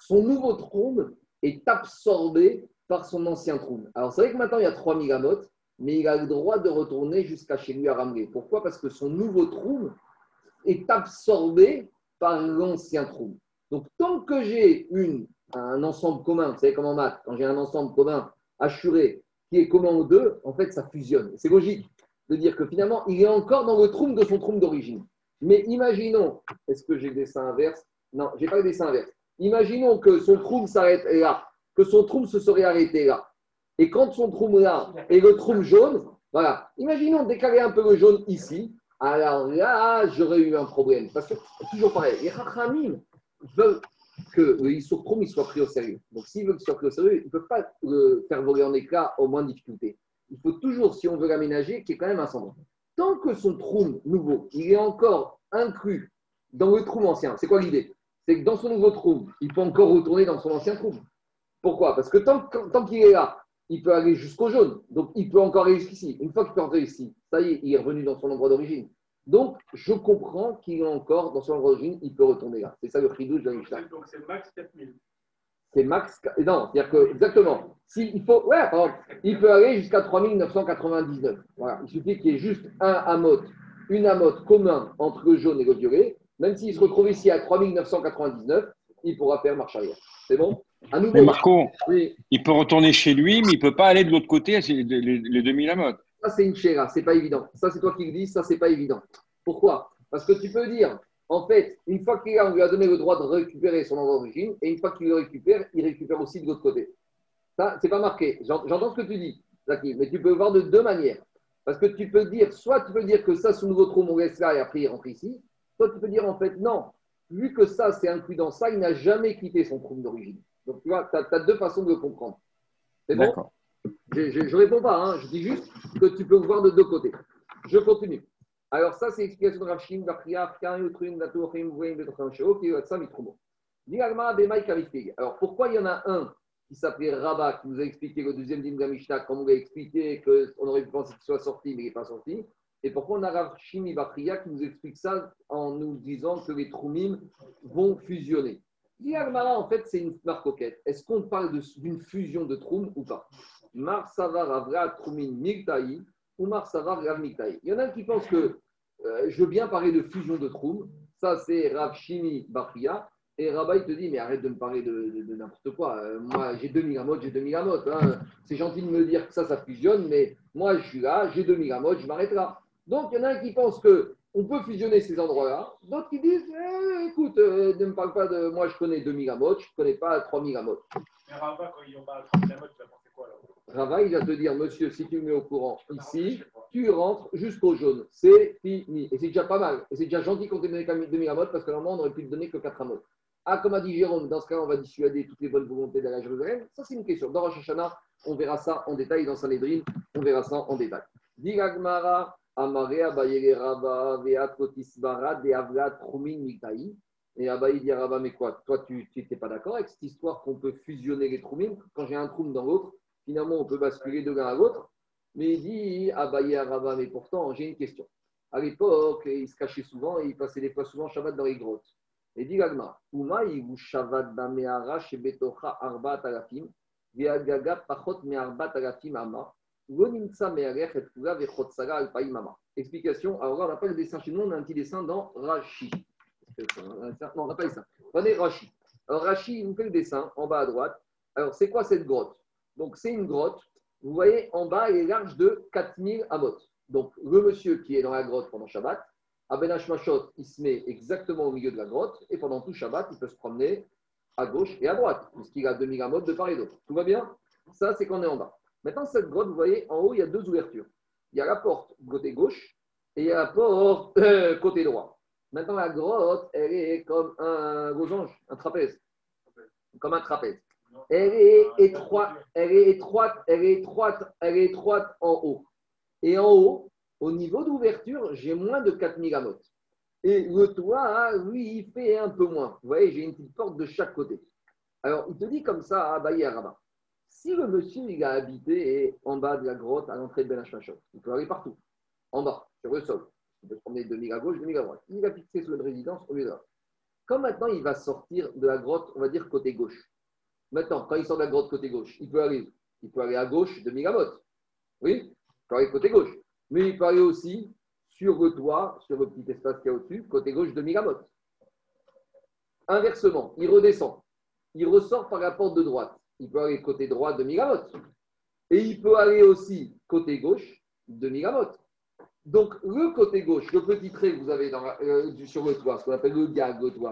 S1: son nouveau trône est absorbé par son ancien trône. Alors, c'est vrai que maintenant, il y a 3000 amotes, mais il a le droit de retourner jusqu'à chez lui à Ramlé. Pourquoi? Parce que son nouveau trône est absorbé par l'ancien trône. Donc, tant que j'ai un ensemble commun, vous savez comme en maths, quand j'ai un ensemble commun assuré qui est commun aux deux, en fait, ça fusionne. C'est logique de dire que finalement, il est encore dans le trône de son trône d'origine. Mais imaginons, est-ce que j'ai le dessin inverse? Non, je n'ai pas le dessin inverse. Imaginons que son trou s'arrête là, que son trou se serait arrêté là. Et quand son trou là et le trou jaune, voilà. Imaginons décaler un peu le jaune ici. Alors là, j'aurais eu un problème. Parce que, toujours pareil, les Rachamim veulent que le il soit pris au sérieux. Donc, s'ils veulent qu'il soit pris au sérieux, ils ne peuvent pas le faire voler en éclats au moins de difficulté. Il faut toujours, si on veut l'aménager, qu'il y ait quand même un centre. Tant que son trou nouveau, il est encore inclus dans le trou ancien, c'est quoi l'idée? C'est que dans son nouveau trou, il peut encore retourner dans son ancien trou. Pourquoi? Parce que tant, qu'il est là, il peut aller jusqu'au jaune. Donc, il peut encore aller jusqu'ici. Une fois qu'il peut rentrer ici, ça y est, il est revenu dans son endroit d'origine. Donc, je comprends qu'il est encore dans son origine, il peut retourner là. C'est ça le chidouche de
S5: la Donc, c'est max 4000.
S1: C'est max. Non, c'est-à-dire que, exactement. Si, il, faut, ouais, il peut aller jusqu'à 3999. Voilà. Il suffit qu'il y ait juste un amot, une amote commun entre le jaune et le violet. Même s'il se retrouve ici à 3999, il pourra faire marche arrière. C'est bon?
S4: Mais Marco, il peut retourner chez lui, mais il ne peut pas aller de l'autre côté, les, les 2000 amotes.
S1: Ça, c'est une chéra, c'est pas évident. Ça, c'est toi qui le dis, ça, c'est pas évident. Pourquoi? Parce que tu peux dire, en fait, une fois qu'il a, on lui a donné le droit de récupérer son endroit d'origine, et une fois qu'il le récupère, il récupère aussi de l'autre côté. Ça, c'est pas marqué. J'entends ce que tu dis, Zaki, mais tu peux voir de deux manières. Parce que tu peux dire, soit tu peux dire que ça, sous nouveau trou, on laisse là et après il rentre ici, soit tu peux dire en fait, non, vu que ça, c'est inclus dans ça, il n'a jamais quitté son trou d'origine. Donc tu vois, tu as, deux façons de le comprendre. C'est bon? Je ne réponds pas, hein. je dis juste que tu peux voir de deux côtés. Je continue. Alors, ça, c'est l'explication de Rachim, Alors, pourquoi il y en a un qui s'appelait Rabat, qui nous a expliqué le deuxième dîme Mishnah, comme on l'a expliqué, qu'on aurait pu penser qu'il soit sorti, mais il n'est pas sorti? Et pourquoi on a Rachim Ibachria qui nous explique ça en nous disant que les Troumim vont fusionner? En fait, c'est une marque coquette. Est-ce qu'on parle d'une fusion de Troum ou pas? Mar Savar Avra Troumin Miktaï ou Mar Savar Rav. Il y en a qui pensent que euh, je veux bien parler de fusion de Troum. Ça, c'est Rav Shimi Bachria. Et Rabat, il te dit, mais arrête de me parler de, n'importe quoi. Euh, moi, j'ai 2000 amotes, j'ai 2000 amotes. Hein. C'est gentil de me dire que ça, ça fusionne, mais moi, je suis là, j'ai 2000 amotes, je m'arrête là. Donc, il y en a qui pensent que on peut fusionner ces endroits-là. D'autres qui disent, eh, écoute, euh, ne me parle pas de moi, je connais 2000 amotes, je ne connais pas 3000 amotes.
S5: Mais Rabat, quand ils ont pas 3000 amotes, tu vas penser quoi là
S1: Rava, il va te dire, monsieur, si tu me mets au courant ici, tu rentres jusqu'au jaune. C'est fini. Et c'est déjà pas mal. Et c'est déjà gentil qu'on t'ait donné 2000 amotes parce que normalement, on aurait pu te donner que 4 amotes. Ah, comme a dit Jérôme, dans ce cas, on va dissuader toutes les bonnes volontés d'aller à Jérusalem. Ça, c'est une question. Dans Rosh Hashanah, on verra ça en détail. Dans Sanhedrin, on verra ça en détail. Diragmara, Amarea, Bayere Rabba, Veat, Kotisbara, Deavla, Trumin, Mitaï. Et Abaye dit Rabba, mais quoi Toi, tu n'étais pas d'accord avec cette histoire qu'on peut fusionner les Troumim Quand j'ai un Troum dans l'autre, finalement, on peut basculer de l'un à l'autre. Mais il dit Abaye Rabba, mais pourtant, j'ai une question. À l'époque, il se cachait souvent et il passait des fois souvent Shabbat dans les grottes. Et dit Gagma, Uma, il Shabbat Dameara, Shebetocha, Arbat, Alafim, Viagaga, Pachot, Mearbat, Alafim, Ama. Explication. Alors là, on n'a pas le dessin chez nous, on a un petit dessin dans Rashi. Non, on n'a pas le dessin. Prenez Rashi. Alors Rashi, il vous fait le dessin en bas à droite. Alors, c'est quoi cette grotte? Donc, c'est une grotte. Vous voyez, en bas, elle est large de 4000 amot. Donc, le monsieur qui est dans la grotte pendant Shabbat, à Ben Hashmashot, il se met exactement au milieu de la grotte et pendant tout Shabbat, il peut se promener à gauche et à droite, puisqu'il a 2000 amot de part et d'autre. Tout va bien? Ça, c'est quand on est en bas. Maintenant, cette grotte, vous voyez, en haut, il y a deux ouvertures. Il y a la porte côté gauche et il y a la porte euh, côté droit. Maintenant, la grotte, elle est comme un losange, un trapèze. Comme un trapèze. Elle est étroite, elle est étroite, elle est étroite, elle est étroite en haut. Et en haut, au niveau d'ouverture, j'ai moins de 4000 amotes. Et le toit, lui, il fait un peu moins. Vous voyez, j'ai une petite porte de chaque côté. Alors, il te dit comme ça à Baye Rabat. Si le monsieur il a habité en bas de la grotte à l'entrée de Ben il peut aller partout, en bas, sur le sol. Il peut se promener de mille à gauche, de mille à droite. Il a fixé sur une résidence au lieu de. Comme maintenant il va sortir de la grotte, on va dire côté gauche. Maintenant, quand il sort de la grotte côté gauche, il peut aller, il peut aller à gauche de Migamot. Oui, il peut aller côté gauche. Mais il peut aller aussi sur le toit, sur le petit espace qu'il y a au-dessus, côté gauche de Migamot. Inversement, il redescend. Il ressort par la porte de droite il peut aller côté droit de Migamot. Et il peut aller aussi côté gauche de Migamot. Donc, le côté gauche, le petit trait que vous avez euh, sur le toit, ce qu'on appelle le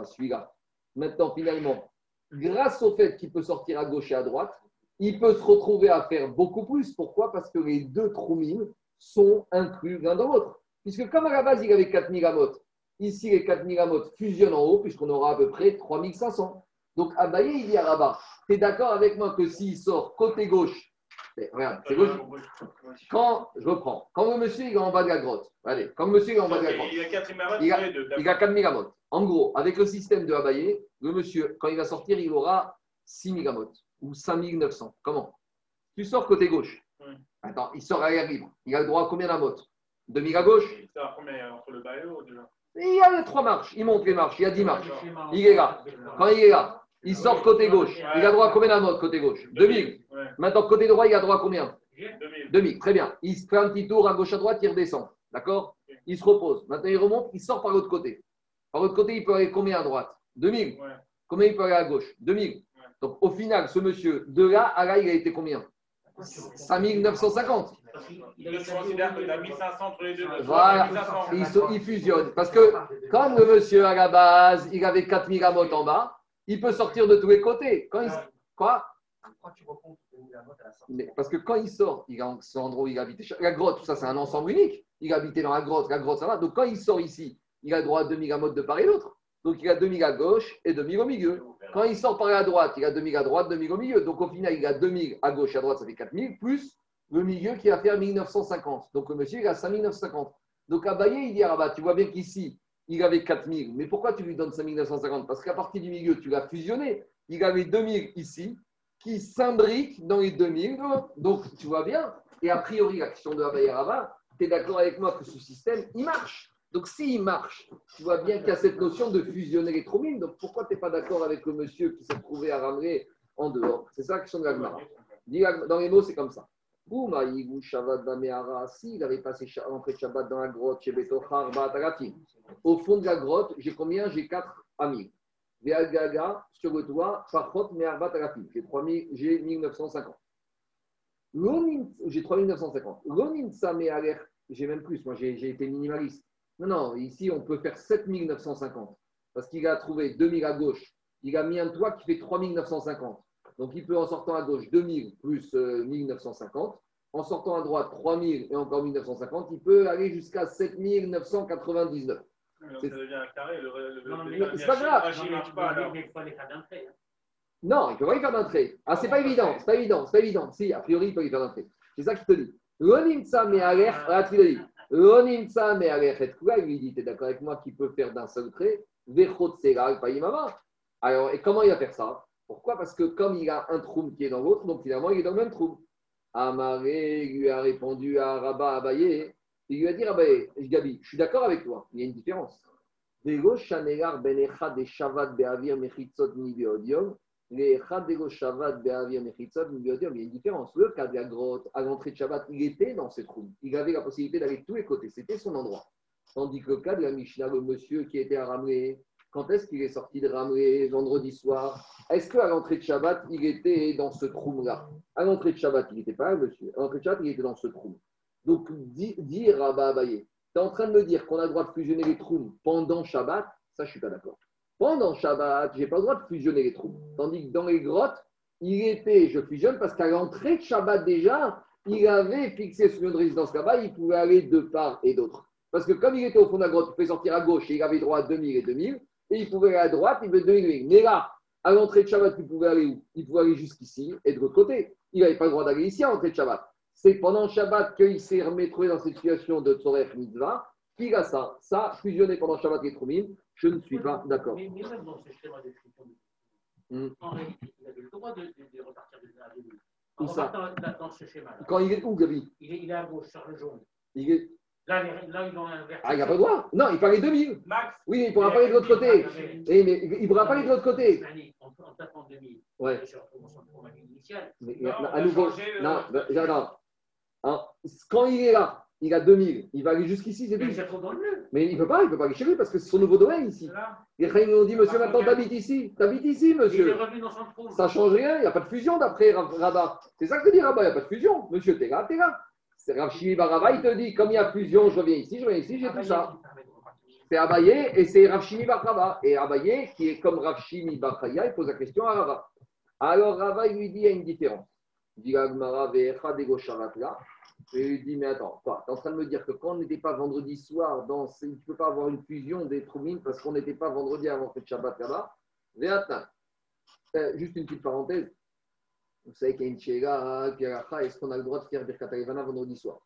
S1: celui-là, maintenant, finalement, grâce au fait qu'il peut sortir à gauche et à droite, il peut se retrouver à faire beaucoup plus. Pourquoi? Parce que les deux troumines sont inclus l'un dans l'autre. Puisque comme à la base, il avait 4000 amotes, ici, les 4000 amotes fusionnent en haut, puisqu'on aura à peu près 3500. Donc, Abaye, il dit à Rabat, tu es d'accord avec moi que s'il sort côté gauche, regarde, c'est gauche. Quand, je reprends, quand le monsieur est en bas de la grotte, allez, quand le monsieur est en bas de la grotte, il a 4 il a, En gros, avec le système de Abaye, le monsieur, quand il va sortir, il aura 6 mégamotes ou 5900. Comment? Tu sors côté gauche. Attends, il sort à l'air libre. Il a le droit à combien d'amotes? 2000 à gauche?
S5: entre le
S1: Il y a les trois marches. Il monte les marches. Il y a 10 marches. Il est là. Quand il est là, il sort côté gauche. Il a droit à combien d'un côté gauche 2000. Maintenant, côté droit, il a droit à combien 2000. Très bien. Il se fait un petit tour à gauche à droite, il redescend. D'accord Il se repose. Maintenant, il remonte, il sort par l'autre côté. Par l'autre côté, il peut aller combien à droite 2000. Combien il peut aller à gauche 2000. Donc, au final, ce monsieur, de là à là, il a été combien 5950.
S5: Il considère qu'il a 1500 entre les deux.
S1: Voilà, il, fusionne. Parce que comme le monsieur, à la base, il avait 4000 amotes en bas, il peut sortir de tous les côtés. Quand il... Quoi mais parce que quand il sort, il a ce endroit où il habitait. La grotte, tout ça, c'est un ensemble unique. Il habitait dans la grotte, la grotte, ça va. Donc quand il sort ici, il a droit à 2000 amotes de part et d'autre. Donc il a 2000 à gauche et 2000 au milieu. Quand il sort par la droite, il a 2000 à droite, 2000 au milieu. Donc au final, il a 2000 à gauche et à droite, ça fait 4000, plus le milieu qui a fait 1950. Donc le monsieur, il a 5950. Donc Abaye, il dit à Rabat, tu vois bien qu'ici, il avait 4000. Mais pourquoi tu lui donnes 5950 Parce qu'à partir du milieu, tu l'as fusionné. Il avait 2000 ici, qui s'imbriquent dans les 2000. Donc tu vois bien. Et a priori, la question de Abaye Rabat, tu es d'accord avec moi que ce système, il marche. Donc, s'il marche, tu vois bien qu'il y a cette notion de fusionner les tromines. Donc, pourquoi tu n'es pas d'accord avec le monsieur qui s'est trouvé à ramener en dehors? C'est ça la question de l'Agmara. Dans les mots, c'est comme ça. Si il avait passé l'entrée de Shabbat dans la grotte chez Betochar Au fond de la grotte, j'ai combien? J'ai 4 amis. Gaga, sur le toit, Farchot 3000, j'ai 1950. J'ai 3950. L'oninsa j'ai même plus, moi j'ai été minimaliste. Non, non, ici on peut faire 7950 parce qu'il a trouvé 2000 à gauche. Il a mis un toit qui fait 3950. Donc il peut en sortant à gauche 2000 plus 1950. Euh, en sortant à droite 3000 et encore 1950, il peut aller jusqu'à 7999.
S5: ça devient un carré.
S1: c'est pas grave. Non, il peut pas y faire d'entrée. Ah, c'est pas évident, c'est pas évident, c'est pas évident. Si, a priori, il peut y faire d'entrée. C'est ça qu'il te dit. L'onimsa mais ah, L'onimsa mais il lui dit, tu es d'accord avec moi qu'il peut faire d'un seul trait Alors, et comment il va faire ça? Pourquoi? Parce que comme il a un trou qui est dans l'autre, donc finalement, il est dans le même trou. Amaré lui a répondu à Rabat Abaye. Il lui a dit Abaye, Gabi, je suis d'accord avec toi, il y a une différence. Il y a une différence. Le cas de la grotte, à l'entrée de Shabbat, il était dans ce trou. Il avait la possibilité d'aller de tous les côtés. C'était son endroit. Tandis que le cas de la Mishnah, le monsieur qui était à Ramleh, quand est-ce qu'il est sorti de Ramleh vendredi soir? Est-ce qu'à l'entrée de Shabbat, il était dans ce trou-là? À l'entrée de Shabbat, il n'était pas là, monsieur. À l'entrée de Shabbat, il était dans ce trou. Donc, dire Rabba Abaye, tu es en train de me dire qu'on a le droit de fusionner les trous pendant Shabbat? Ça, je ne suis pas d'accord. Pendant Shabbat, je n'ai pas le droit de fusionner les trous. Tandis que dans les grottes, il était, je fusionne parce qu'à l'entrée de Shabbat déjà, il avait fixé sur une résidence là-bas, il pouvait aller de part et d'autre. Parce que comme il était au fond de la grotte, il pouvait sortir à gauche et il avait droit à 2000 et 2000 et il pouvait aller à droite, il pouvait 2000. Mais là, à l'entrée de Shabbat, il pouvait aller où? Il pouvait aller jusqu'ici et de l'autre côté. Il n'avait pas le droit d'aller ici à l'entrée de Shabbat. C'est pendant Shabbat qu'il s'est retrouvé dans cette situation de Tzorech Mitzvah qu'il a ça? Ça, fusionné pendant Shabbat et Troumim, je ne suis pas d'accord.
S6: Mais, même dans ce schéma description, hmm. en réalité, il avait le droit de, de, repartir de la
S1: Où ça?
S6: dans, dans, ce schéma -là.
S1: Quand il est où, Gabi?
S6: Il est, il est à gauche, sur le jaune.
S1: Il est...
S6: Là, là, ils ont inversé.
S1: Ah, il n'a pas le droit Non, il parlait 2000. Max Oui, il ne pourra pas aller de l'autre côté. Eh, mais il ne pourra pas aller de l'autre côté.
S6: En tapant 2000,
S1: ouais. Mais, non, à nouveau, non, non, non. Hein, quand il est là, il a 2000, il va aller jusqu'ici, c'est
S6: tout.
S1: Mais il ne peut pas, il ne peut pas aller chez lui parce que c'est son nouveau domaine ici. Les Khaïm nous ont dit, monsieur, maintenant t'habites ici. T'habites ici, monsieur. Ça ne change rien, il n'y a pas de fusion d'après Rabat. C'est ça que dit Rabat, il n'y a pas de fusion. Monsieur, t'es là, t'es là. Rav Baraba, il te dit, comme il y a fusion, je reviens ici, je reviens ici, j'ai tout ça. C'est Abaye et c'est Rav Baraba. Et Abaye, qui est comme Rav Baraya, il pose la question à Rabat. Alors Rabat, il lui dit, il y a une différence. Il dit, Agmara. Et il dit, mais attends, tu es en train de me dire que quand on n'était pas vendredi soir, dans, tu ne peux pas avoir une fusion des troumines parce qu'on n'était pas vendredi avant le Shabbat là-bas. Euh, juste une petite parenthèse. Vous savez qu'il y a une chéga, est-ce qu'on a le droit de faire Birkat Alevana vendredi soir?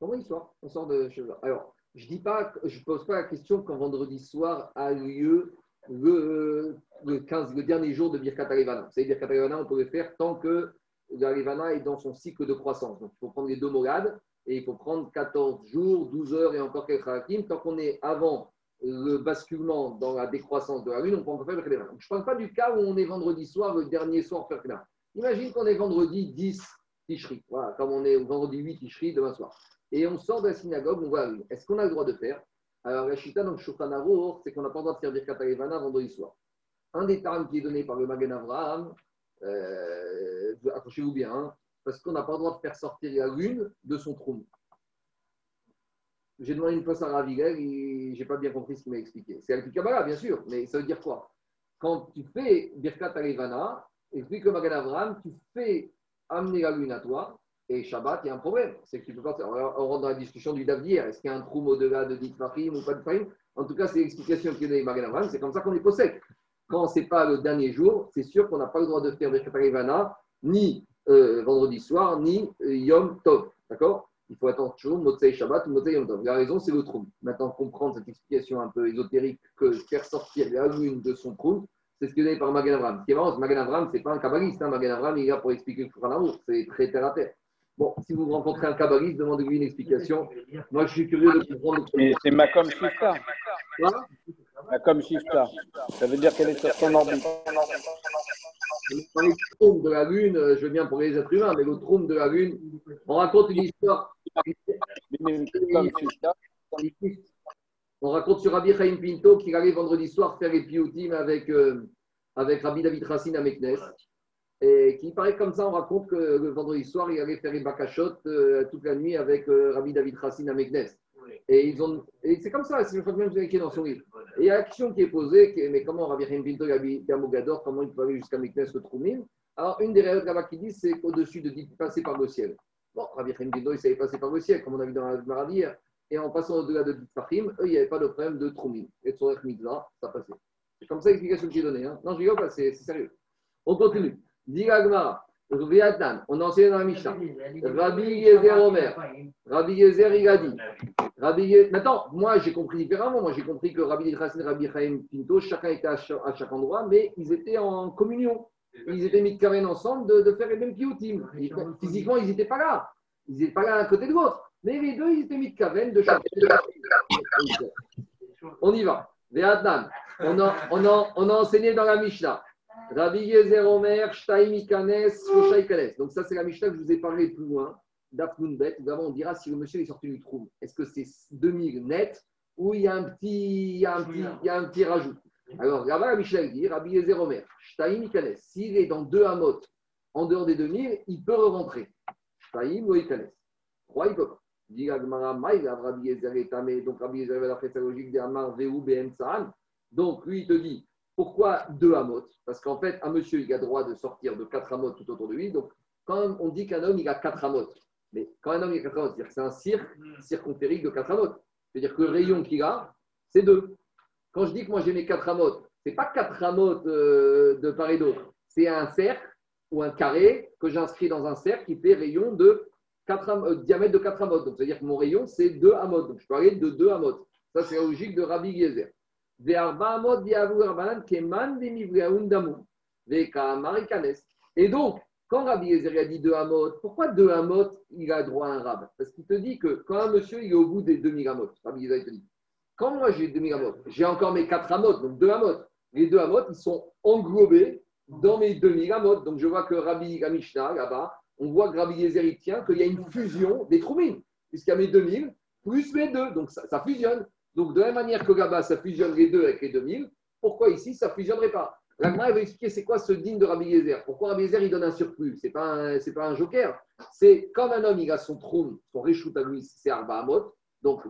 S1: Vendredi soir, on sort de chez Alors, je dis pas, je pose pas la question quand vendredi soir a lieu le, le, 15, le dernier jour de Birkat Alevana. Vous savez, Birkat Alevana, on peut le faire tant que l'Arivana est dans son cycle de croissance. Donc, il faut prendre les deux molades Et il faut prendre 14 jours, 12 heures et encore quelques hakim. Tant qu'on est avant le basculement dans la décroissance de la lune, on peut encore faire le Je ne parle pas du cas où on est vendredi soir, le dernier soir, faire Imagine qu'on est vendredi 10 Tishri, voilà, comme on est vendredi 8 Tishri demain soir. Et on sort de la synagogue, on voit la lune. Est-ce qu'on a le droit de faire? Alors, la chita, donc Shulchan c'est qu'on n'a pas le droit de servir Katarevana vendredi soir. Un des termes qui est donné par le Magen Avraham, euh, accrochez-vous bien, hein, parce qu'on n'a pas le droit de faire sortir la lune de son trône. J'ai demandé une fois à Ravigel et je n'ai pas bien compris ce qu'il m'a expliqué. C'est avec Kabbalah, bien sûr, mais ça veut dire quoi? Quand tu fais Birkat Alevana, explique le Magan Avraham, tu fais amener la lune à toi, et Shabbat, il y a un problème. C'est que tu peux pas. On rentre dans la discussion du Davdir. Est-ce qu'il y a un trou au-delà de 10 Fahim ou pas de Fahim En tout cas, c'est l'explication qu'il donne Magan Avraham. C'est comme ça qu'on est possède. Quand ce n'est pas le dernier jour, c'est sûr qu'on n'a pas le droit de faire Birkat Alevana, ni euh, vendredi soir, ni euh, Yom Tov. D'accord? Il faut attendre toujours Motsei Shabbat ou Motsei Yom Tov. La raison, c'est le trou. Maintenant, comprendre cette explication un peu ésotérique que faire sortir la lune de son trou, c'est ce que donné par Magan Avram. Ce qui est marrant, Magan Avram, ce n'est pas un kabbaliste. Hein. Magan Avram, il est là pour expliquer le Shulchan. C'est très terre à terre. Bon, si vous rencontrez un kabbaliste, demandez-lui une explication. Moi, je suis curieux de comprendre.
S3: C'est Macom Shifta. Macom Shifta. Ça veut dire qu'elle est sur son orbite.
S1: Le trône de la Lune, je veux bien pour les êtres humains, mais le trône de la Lune, on raconte une histoire. On raconte sur Rabbi Chaim Pinto qu'il allait vendredi soir faire les piotim avec, euh, avec Rabbi David Racine à Meknes. Et qui paraît comme ça, on raconte que le vendredi soir, il allait faire les bakashot euh, toute la nuit avec euh, Rabbi David Racine à Meknes. Et, ont, c'est comme ça, c'est le que même écrit dans son livre. Et il y a l'action qui est posée, mais comment Rabbi Chaim Pinto habite à Mogador, comment il peut aller jusqu'à Meknes le Troumim? Alors, une des règles là-bas qui dit, c'est qu'au-dessus de passer par le ciel. Bon, Rabbi Chaim Pinto, il savait passer par le ciel, comme on a vu dans la Maradir. Et en passant au-delà de Ditfachim, eux, il n'y avait pas de problème de Troumim. Et de Sorech Mitzvah, ça passait. C'est comme ça l'explication que j'ai donnée. Hein. Non, je rigole pas, c'est sérieux. On continue. Vietnam, on a enseigné dans la Mishnah. Rabbi Yezer Omer. Rabbi Yezer, il a dit. Rabbi Yezer... Maintenant, moi, j'ai compris différemment. Moi, j'ai compris que Rabbi Yezer et Rabbi Chaim Pinto, chacun était à chaque endroit, mais ils étaient en communion. Ils étaient mis de ensemble de, de, faire les mêmes piotim. Physiquement, ils n'étaient pas là. Ils n'étaient pas là à côté de l'autre. Mais les deux, ils étaient mis de caven de chaque On y va. On a, on, a, on a enseigné dans la Mishnah. Rabbi Yezer Omer, Donc, ça, c'est la Mishnah que je vous ai parlé plus loin. D'Afnunbet. D'abord, on dira si le monsieur est sorti du trou. Est-ce que c'est 2000 net ou il y a un petit, il y a un petit, il y a un petit rajout? Alors, là-bas, la Mishnah dit Rabbi Yezer Omer, Shtaim Ikanes. S'il est dans deux amot en dehors des 2000, il peut re-rentrer. Shtaim ou Ikanes. Trois, il peut pas. Dit Rabbi Yezer est tamé. Donc, Rabbi Yezer a fait sa logique Veu Ben Donc, lui, il te dit pourquoi deux amotes Parce qu'en fait, un monsieur, il a droit de sortir de quatre amotes tout autour de lui. Donc, quand on dit qu'un homme, il a quatre amotes, mais quand un homme, il a quatre amotes, c'est-à-dire que c'est un cirque hmm. circonférique de quatre amotes. C'est-à-dire que le rayon qu'il a, c'est deux. Quand je dis que moi, j'ai mes quatre amotes, ce n'est pas quatre amotes euh, de part et d'autre. C'est un cercle ou un carré que j'inscris dans un cercle qui fait rayon de euh, diamètre de 4 amotes. Donc, c'est-à-dire que mon rayon, c'est deux amotes. Donc, je peux de deux amotes. Ça, c'est la logique de Rabbi Yezer. Et donc, quand Rabbi Yezer a dit deux amot, pourquoi deux amot, il a droit à un rab? Parce qu'il te dit que quand un monsieur il est au bout des 2000 amot, Rabbi Yezer te dit, quand moi j'ai 2000 amot, j'ai encore mes quatre amot, donc deux amot. Les deux amot, ils sont englobés dans mes 2000 amot. Donc je vois que Rabbi Mishnah, là-bas, on voit que Rabbi Yezer il tient qu'il y a une fusion des troumines, puisqu'il y a mes 2000 plus mes deux, donc ça, fusionne. Donc, de la même manière que là-bas, ça fusionne les deux avec les 2000, pourquoi ici, ça ne fusionnerait pas? La va expliquer c'est quoi ce digne de Rabbi Yezer. Pourquoi Rabbi Yezer, il donne un surplus? Ce n'est pas, pas un joker. C'est comme un homme, il a son trône, son réchout à lui, c'est Arba Amot, donc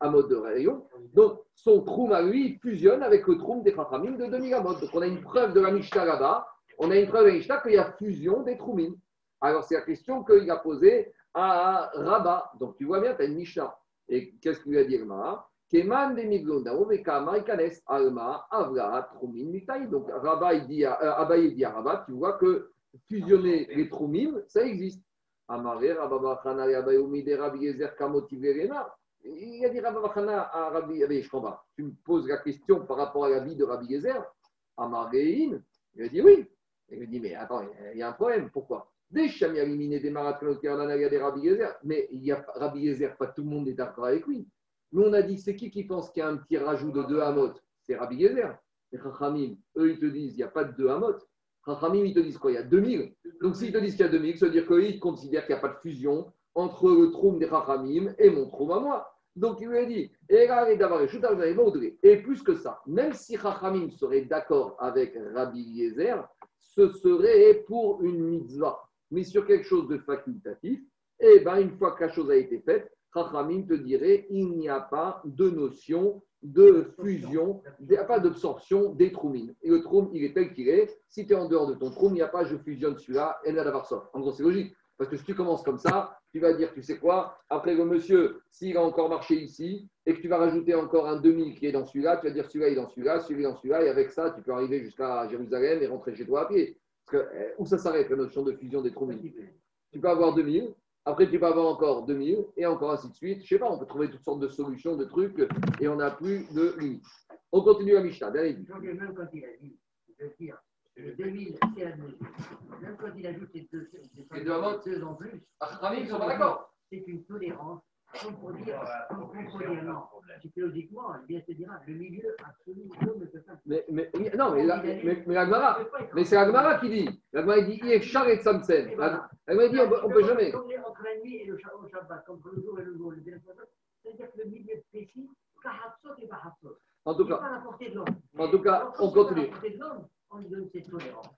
S1: deux Amot de rayon. Donc, son trône à lui fusionne avec le trône des Chachamim de 2000 Amot. Donc, on a une preuve de la Mishnah là-bas. On a une preuve de la Mishnah qu'il y a fusion des Troumim. Alors, c'est la question qu'il a posée à Rabat. Donc, tu vois bien, tu as une Mishnah. Et qu'est-ce qu'il lui a dit, Keman de Alma, Avra. Donc, Rabba, dit à, euh, Abaye dit à Rabba, tu vois que fusionner les Trumim, ça existe. Amare, Rabba Abayoumi, Kamotiverena. Il a dit Bachana à Rabbi, comprends. Tu me poses la question par rapport à la vie de Rabbi Yezer. Amarein, il a dit oui. Il me dit, mais attends, il y a un problème. Pourquoi? Des éliminé des Rabbi Yezer. Mais il y a Rabbi Yezer, pas tout le monde est d'accord avec lui. Nous, on a dit, c'est qui qui pense qu'il y a un petit rajout de deux Hamot? C'est Rabbi Yezer. Les Chachamim, eux, ils te disent, il n'y a pas de deux Hamot. Chachamim, ils te disent quoi? Il y a 2000. Donc, s'ils te disent qu'il y a 2000, ça veut dire qu'ils considèrent qu'il n'y a pas de fusion entre le Troum des Chachamim et mon Troum à moi. Donc, il lui a dit, et plus que ça, même si Chachamim serait d'accord avec Rabbi Yezer, ce serait pour une mitzvah, mais sur quelque chose de facultatif. Et eh bien, une fois que la chose a été faite, Chachamim te dirait il n'y a pas de notion de fusion, il n'y a pas d'absorption des troumines. Et le troum, il est tel qu'il est. Si tu es en dehors de ton troum, il n'y a pas je fusionne celui-là et là d'avoir. En gros, c'est logique. Parce que si tu commences comme ça, tu vas dire, tu sais quoi, après le monsieur, s'il a encore marché ici, et que tu vas rajouter encore un demi qui est dans celui-là, tu vas dire celui-là est dans celui-là, celui-là dans celui-là, et avec ça, tu peux arriver jusqu'à Jérusalem et rentrer chez toi à pied. Parce que, eh, où ça s'arrête la notion de fusion des troumines Tu peux avoir 2000, après, tu peux avoir encore 2000 et encore ainsi de suite. Je sais pas, on peut trouver toutes sortes de solutions, de trucs et on n'a plus de limites. On continue à Mishnah.
S6: Même quand il a dit, veux dire, 2000, c'est admis. Même quand il a dit que c'est deux, en plus,
S1: ah, ils sont pas d'accord.
S6: C'est une tolérance comme pour dire, comme pour dire non. Psychologiquement, il vient se dire, le milieu absolu ne peut pas.
S1: Mais, mais, non, mais, la, mais, mais l'Agmara, mais c'est l'Agmara qui dit. L'Agmara dit, il est char et samsen. L'Agmara dit, on ne peut jamais.
S6: Comme entre la nuit et le Shabbat, comme le jour et le jour, c'est-à-dire que le milieu précis, Kahatsot et Bahatsot.
S1: En tout cas, en tout cas, on continue.
S6: On lui donne cette tolérance.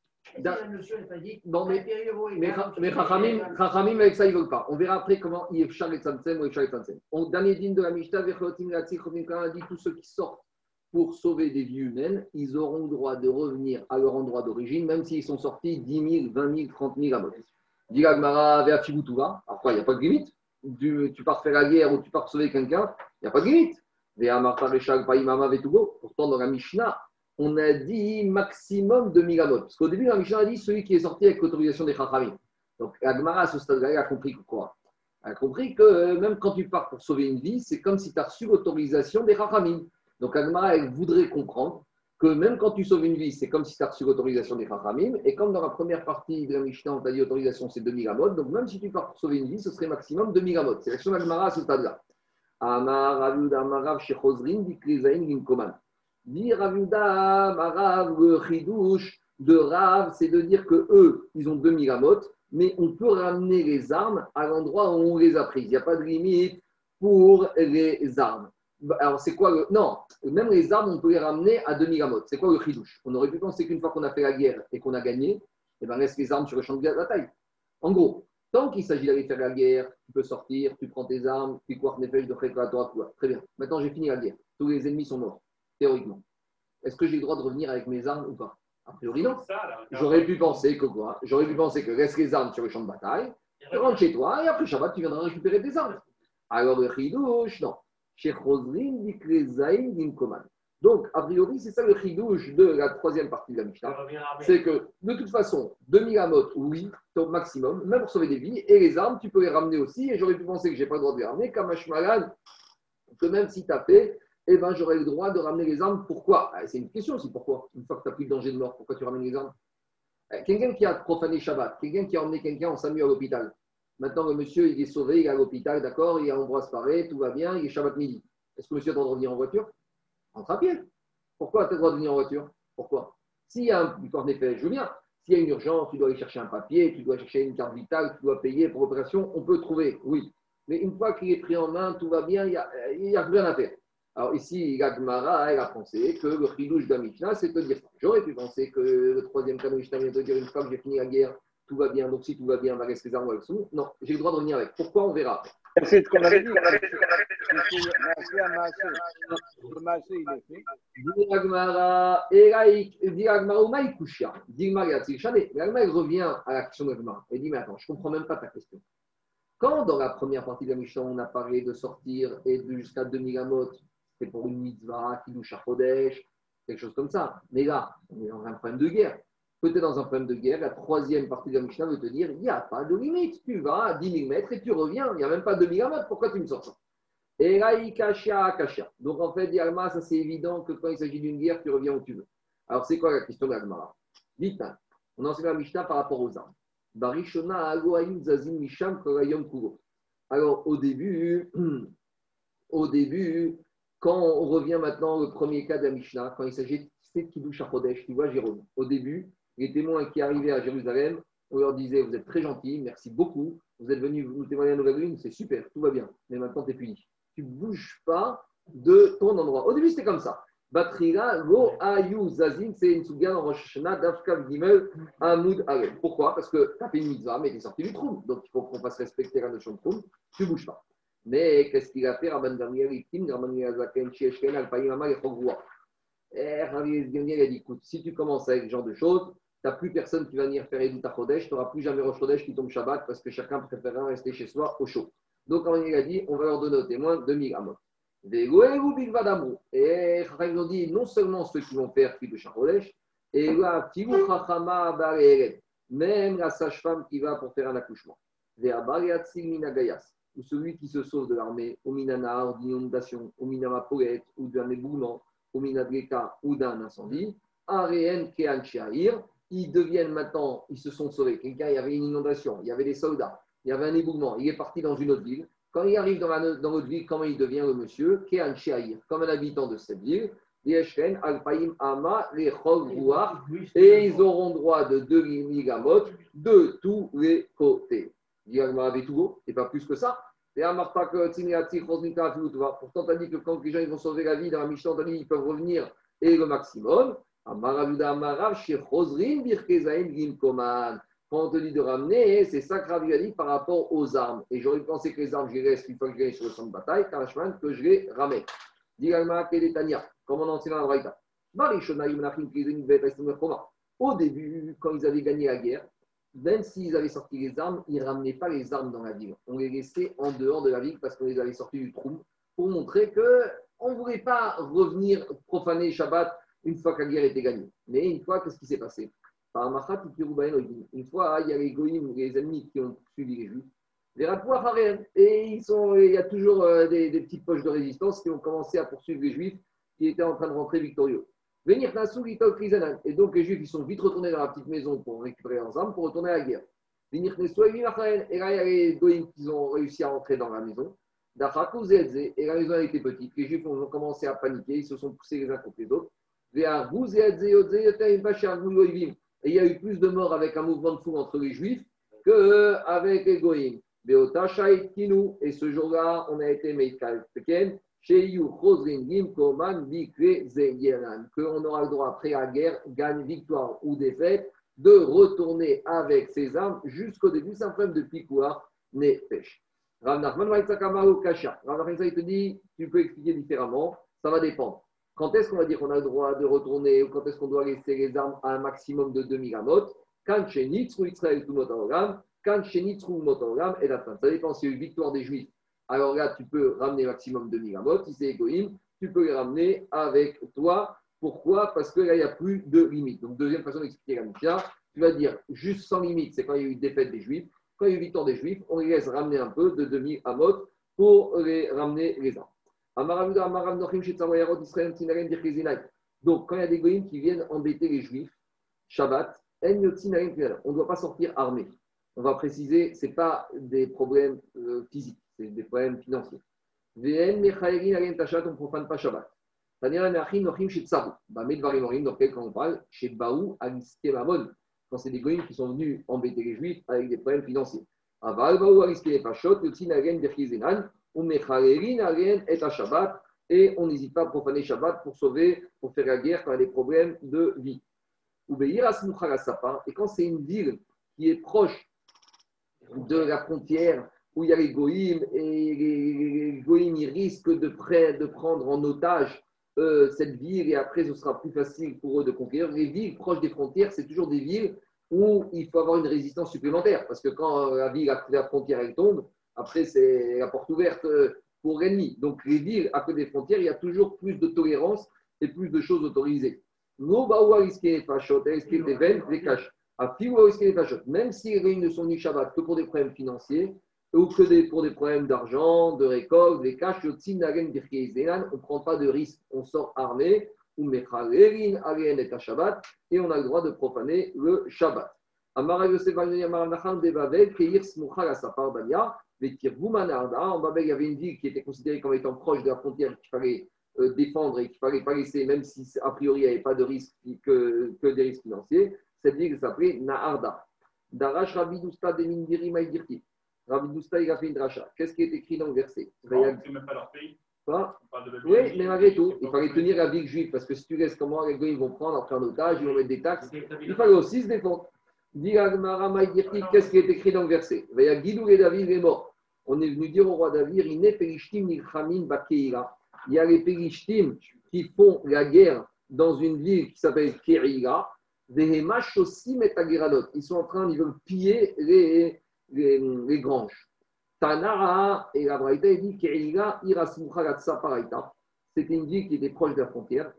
S1: Non, mais, mais, mais Chachamim, avec ça, ils ne veulent pas. On verra après comment est et Tzamtzem ou Efshar et. Au dernier din de la Mishnah, a dit tous ceux qui sortent pour sauver des vies humaines, ils auront le droit de revenir à leur endroit d'origine, même s'ils sont sortis 10 000, 20 000, 30 000 à mot. Dit Gmara, Veachibutuva. Alors quoi, il n'y a pas de limite? Du, Tu pars faire la guerre ou tu pars sauver quelqu'un, il n'y a pas de limite. Pourtant, dans la Mishnah, on a dit maximum de migamot. Parce qu'au début, la Mishnah a dit celui qui est sorti avec l'autorisation des Chachamim. Donc, Agmara, à ce stade-là, a compris quoi? A compris que euh, même quand tu pars pour sauver une vie, c'est comme si tu as reçu l'autorisation des Chachamim. Donc, Agmara, elle voudrait comprendre que même quand tu sauves une vie, c'est comme si tu as reçu l'autorisation des Chachamim. Et comme dans la première partie de la Mishnah, on t'a dit autorisation, c'est 2 migamot. Donc, même si tu pars pour sauver une vie, ce serait maximum 2 migamot. C'est l'action d'Agmara à ce stade-là. Amar. Dire Rav, le chidouche de Rav, c'est de dire que eux, ils ont 2000 amotes, mais on peut ramener les armes à l'endroit où on les a prises. Il n'y a pas de limite pour les armes. Alors, c'est quoi le. Non, même les armes, on peut les ramener à 2000 amotes. C'est quoi le chidouche? On aurait pu penser qu'une fois qu'on a fait la guerre et qu'on a gagné, eh ben, reste les armes sur le champ de bataille. En gros, tant qu'il s'agit d'aller faire la guerre, tu peux sortir, tu prends tes armes, tu cours de toi. Très bien. Maintenant, j'ai fini la guerre. Tous les ennemis sont morts théoriquement. Est-ce que j'ai le droit de revenir avec mes armes ou pas? A priori, non. J'aurais pu penser que quoi? J'aurais pu penser que laisse les armes sur le champ de bataille, tu rentres chez toi et après Shabbat, tu viendras récupérer tes armes. Alors, le chidouche, non. Chez Donc, a priori, c'est ça le chidouche de la troisième partie de la Mishnah. C'est que, de toute façon, 2000 amot, oui, au maximum, même pour sauver des vies, et les armes, tu peux les ramener aussi. Et j'aurais pu penser que je n'ai pas le droit de les ramener, Malade, que même si tu as fait eh ben, j'aurais le droit de ramener les armes. Pourquoi? Ah, C'est une question aussi. Pourquoi? Une fois que tu as pris le danger de mort, pourquoi tu ramènes les armes? Eh, Quelqu'un qui a profané Shabbat, quelqu'un qui a emmené quelqu'un en SAMU à l'hôpital. Maintenant, le monsieur, il est sauvé, il est à l'hôpital, d'accord, il a Ambroise Paré, tout va bien, il est Shabbat midi. Est-ce que monsieur a le droit de revenir en voiture? Entre à pied. Pourquoi tu as le droit de venir en voiture? Pourquoi? S'il y a un corps d'effet, je veux bien. S'il y a une urgence, tu dois aller chercher un papier, tu dois chercher une carte vitale, tu dois payer pour l'opération, on peut trouver, oui. Mais une fois qu'il est pris en main, tout va bien, il n'y a, a rien à faire. Alors ici, Gagmara, elle a pensé que le chidouche de Mishnah, c'est de dire J'aurais pu penser que le troisième cas de Mishnah vient de dire une fois que j'ai fini la guerre, tout va bien, donc si tout va bien, on va rester les armes avec sous. Non, j'ai le droit de revenir avec. Pourquoi On verra.
S3: C'est ce qu'on avait dit. Gagmara,
S1: elle revient à la question de Gagmara. Elle dit Mais attends, je ne comprends même pas ta question. Quand dans la première partie de la Mishnah, on a parlé de sortir et jusqu'à 2000 amot, c'est pour une mitzvah, qui à quelque chose comme ça. Mais là, on est dans un problème de guerre. Peut-être dans un problème de guerre, la troisième partie de la Mishnah veut te dire il n'y a pas de limite. Tu vas à 10 000 mètres et tu reviens. Il n'y a même pas 2000 mètres. Pourquoi tu me sors ça? Et là, il kasha, kasha. Donc en fait, Yalma, ça c'est évident que quand il s'agit d'une guerre, tu reviens où tu veux. Alors c'est quoi la question de l'Agmara Dites, on enseigne la Mishnah par rapport aux armes. Barishona Zazim Misham Alors, au début, au début, quand on revient maintenant au premier cas de la Mishnah, quand il s'agit de Kiddush Chodesh, tu vois, Jérôme, au début, les témoins qui arrivaient à Jérusalem, on leur disait Vous êtes très gentils, merci beaucoup, vous êtes venus nous témoigner à Nouvelle Lune, c'est super, tout va bien, mais maintenant tu es puni. Tu ne bouges pas de ton endroit. Au début, c'était comme ça. Pourquoi? Parce que tu as fait une mitzvah, mais tu es sorti du trou. Donc il faut qu'on fasse respecter la notion de trou, tu ne bouges pas. Mais qu'est-ce qu'il a fait Rabban Gamliel, Itim, Rabban Zaken, Chieshken, et Chogroua. Et Rabban a dit écoute, si tu commences avec ce genre de choses, tu n'as plus personne qui va venir faire Edith Chodesh, tu n'auras plus jamais Rosh Chodesh qui tombe Shabbat parce que chacun préférera rester chez soi au chaud. Donc, Rabban a dit on va leur donner aux témoins 2000 amot. Et ils ont dit non seulement ceux qui vont faire de Chodesh, et là, même la sage-femme qui va pour faire un accouchement. Ou celui qui se sauve de l'armée, au minanar, d'inondation, au minamapolet, ou d'un éboulement, au minadreka, ou d'un incendie, Areen Kean ils deviennent maintenant, ils se sont sauvés. Quelqu'un, il y avait une inondation, il y avait des soldats, il y avait un éboulement, il est parti dans une autre ville. Quand il arrive dans, la, dans ville, comment il devient le monsieur Kean comme un habitant de cette ville. Et ils auront droit de 2000 gamot de tous les côtés. Et pas plus que ça. Et Pourtant, tu as dit que quand les gens ils vont sauver la vie dans la Mishnah, ils peuvent revenir et le maximum. Quand on te dit de ramener, c'est ça que a dit par rapport aux armes. Et j'aurais pensé que les armes, les laisse une fois que je gagne sur le champ de bataille, car que je les ramène. Comme on enseigne dans la Au début, quand ils avaient gagné la guerre, même s'ils avaient sorti les armes, ils ne ramenaient pas les armes dans la ville. On les laissait en dehors de la ville parce qu'on les avait sortis du trou pour montrer qu'on ne voulait pas revenir profaner Shabbat une fois que la guerre était gagnée. Mais une fois, qu'est-ce qui s'est passé? Une fois, il y a les goïms, les ennemis qui ont suivi les juifs. Et ils sont, il y a toujours euh, des petites poches de résistance qui ont commencé à poursuivre les juifs qui étaient en train de rentrer victorieux. Venir Et donc les Juifs, ils sont vite retournés dans la petite maison pour récupérer leurs armes, pour retourner à la guerre. Et là, il y a les Goïms qui ont réussi à rentrer dans la maison. Et la maison a été petite. Les Juifs ont commencé à paniquer, ils se sont poussés les uns contre les autres. Et il y a eu plus de morts avec un mouvement de foule entre les Juifs qu'avec les Goïms. Et ce jour-là, on a été Meikal qu'on aura le droit, après la guerre, gagne, victoire ou défaite, de retourner avec ses armes jusqu'au début. C'est un problème de picouar, n'est pêche. Rav Nachman il te dit, tu peux expliquer différemment, ça va dépendre. Quand est-ce qu'on va dire qu'on a le droit de retourner ou quand est-ce qu'on doit laisser les armes à un maximum de 2000 amot Quand chez Israël tout quand chez Nitzru Motorogam et la fin. Ça dépend si y a eu victoire des Juifs alors là, tu peux ramener maximum de migamot. Si c'est égoïme, tu peux les ramener avec toi. Pourquoi? Parce que là, il n'y a plus de limite. Donc, deuxième façon d'expliquer la Mishnah, tu vas dire juste sans limite, c'est quand il y a eu défaite des Juifs. Quand il y a eu victoire des Juifs, on les laisse ramener un peu de demi amot pour les ramener les armes. Donc, quand il y a des goïms qui viennent embêter les Juifs, Shabbat, on ne doit pas sortir armé. On va préciser, ce n'est pas des problèmes euh, physiques c'est des problèmes financiers. on ne profane pas Shabbat. Dans lequel quand on parle, chez Baou, Mamon, quand c'est des goyim qui sont venus embêter les juifs avec des problèmes financiers. Aval Baou, Aliske Pashot, Yotzin Agen Berchizenan, Umechalerin Agen et Shabbat, et on n'hésite pas à profaner Shabbat pour sauver, pour faire la guerre quand il y a des problèmes de vie. Et quand c'est une ville qui est proche de la frontière où il y a les goïms, et les goïms ils risquent de, prendre en otage euh, cette ville, et après ce sera plus facile pour eux de conquérir. Les villes proches des frontières, c'est toujours des villes où il faut avoir une résistance supplémentaire, parce que quand la ville, la frontière, elle tombe, après c'est la porte ouverte euh, pour l'ennemi. Donc les villes à côté des frontières, il y a toujours plus de tolérance et plus de choses autorisées. Même si les réunions ne sont ni Shabbat que pour des problèmes financiers, ou que pour des problèmes d'argent, de récolte, des caches, on ne prend pas de risque, on sort armé, ou et on a le droit de profaner le Shabbat. Yosef. En Babel, il y avait une ville qui était considérée comme étant proche de la frontière qu'il fallait euh, défendre et qu'il fallait pas laisser, même si a priori il n'y avait pas de risque que, des risques financiers. Cette ville s'appelait Naharda. Darash Rabbi Dousta de Mindiri Maïdirti. Rabbi Dousta, il a fait une dracha. Qu'est-ce qui est écrit dans le verset
S5: C'est même pas leur pays.
S1: Oui, mais malgré tout, il fallait tenir la ville juive parce que si tu laisses comment les gars ils vont prendre, après un otage, ils vont mettre des taxes. Il fallait aussi se défendre. Qu'est-ce qui est écrit dans le verset et David est mort. On est venu dire au roi David il y a les Périshtim qui font la guerre dans une ville qui s'appelle Keila. Ils sont en train, ils veulent piller les, les, les granges. Tanara et la Braïta dit Keila C'était une ville qui était proche de la frontière.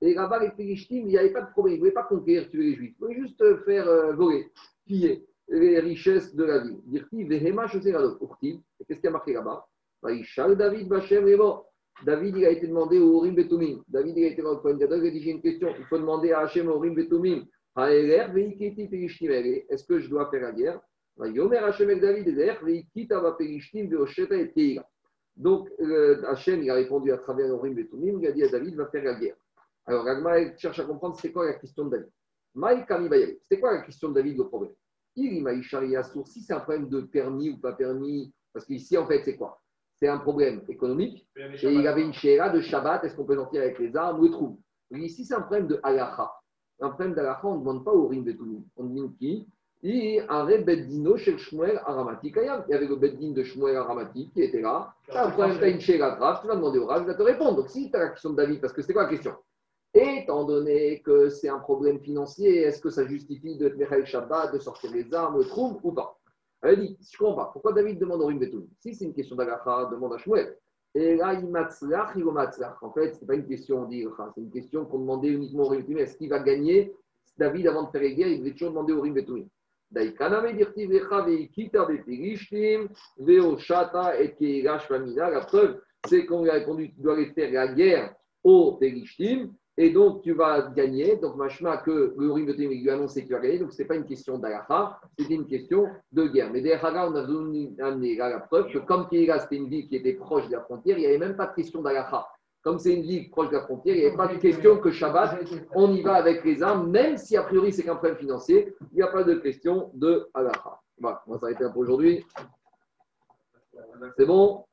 S1: Et là-bas, les Philistines, il n'y avait pas de problème. Ils ne voulaient pas conquérir, tuer les Juifs. Ils voulaient juste faire euh, voler, piller les richesses de la ville. Dire qui Vehema, je sais Qu'est-ce qui a marqué là-bas? David Bachem mort. David, il a été demandé au Orim Betumim. David, il a été dans le il a dit J'ai une question. Il faut demander à Hachem Orim Betumim. Est-ce que je dois faire la guerre? Donc, euh, Hachem, il a répondu à travers Orim Betumim, il a dit à David, va faire la guerre. Alors, Ragma cherche à comprendre c'est quoi la question de David. C'est quoi la question de David, le problème? Si c'est un problème de permis ou pas permis, parce qu'ici, en fait, c'est quoi? C'est un problème économique. Et il avait une chéra de Shabbat, est-ce qu'on peut sortir avec les armes ou les trous Ici, c'est un problème de halacha. Un problème d'halacha, on ne demande pas au rim de On demande qui? Il un beddino chez le Shmuel Aramati Il y avait le beddin de Shmuel Aramati qui était là. Tu as un problème, tu as une chéra grave, tu vas demander au Rav, il va te répondre. Donc, si tu as la question de David, parce que c'est quoi la question? Étant donné que c'est un problème financier, est-ce que ça justifie de tenir le Shabbat, de sortir les armes, le trouble ou pas? Elle dit, je ne comprends pas. Pourquoi David demande au Rim Si c'est une question d'Agacha, demande à Shmuel. Et là, il matzlach, il En fait, ce n'est pas une question d'Iracha, c'est une question qu'on demandait uniquement au Rim Est-ce qu'il va gagner David, avant de faire les guerres, il devait toujours demander au Rim Betumim. La preuve, c'est qu'on lui a répondu tu dois aller faire la guerre au Périshtim, et donc, tu vas gagner. Donc, machma que le de lui a annoncé que tu vas gagner. Donc, ce n'est pas une question d'Alaha, c'était une question de guerre. Mais derrière on a amené la preuve que comme Kéira, c'était une ville qui était proche de la frontière, il n'y avait même pas de question d'Alaha. Comme c'est une ville proche de la frontière, il n'y avait pas de question que Shabbat, on y va avec les armes, même si a priori c'est qu'un problème financier, il n'y a pas de question de. Voilà, on va s'arrêter là pour aujourd'hui. C'est bon?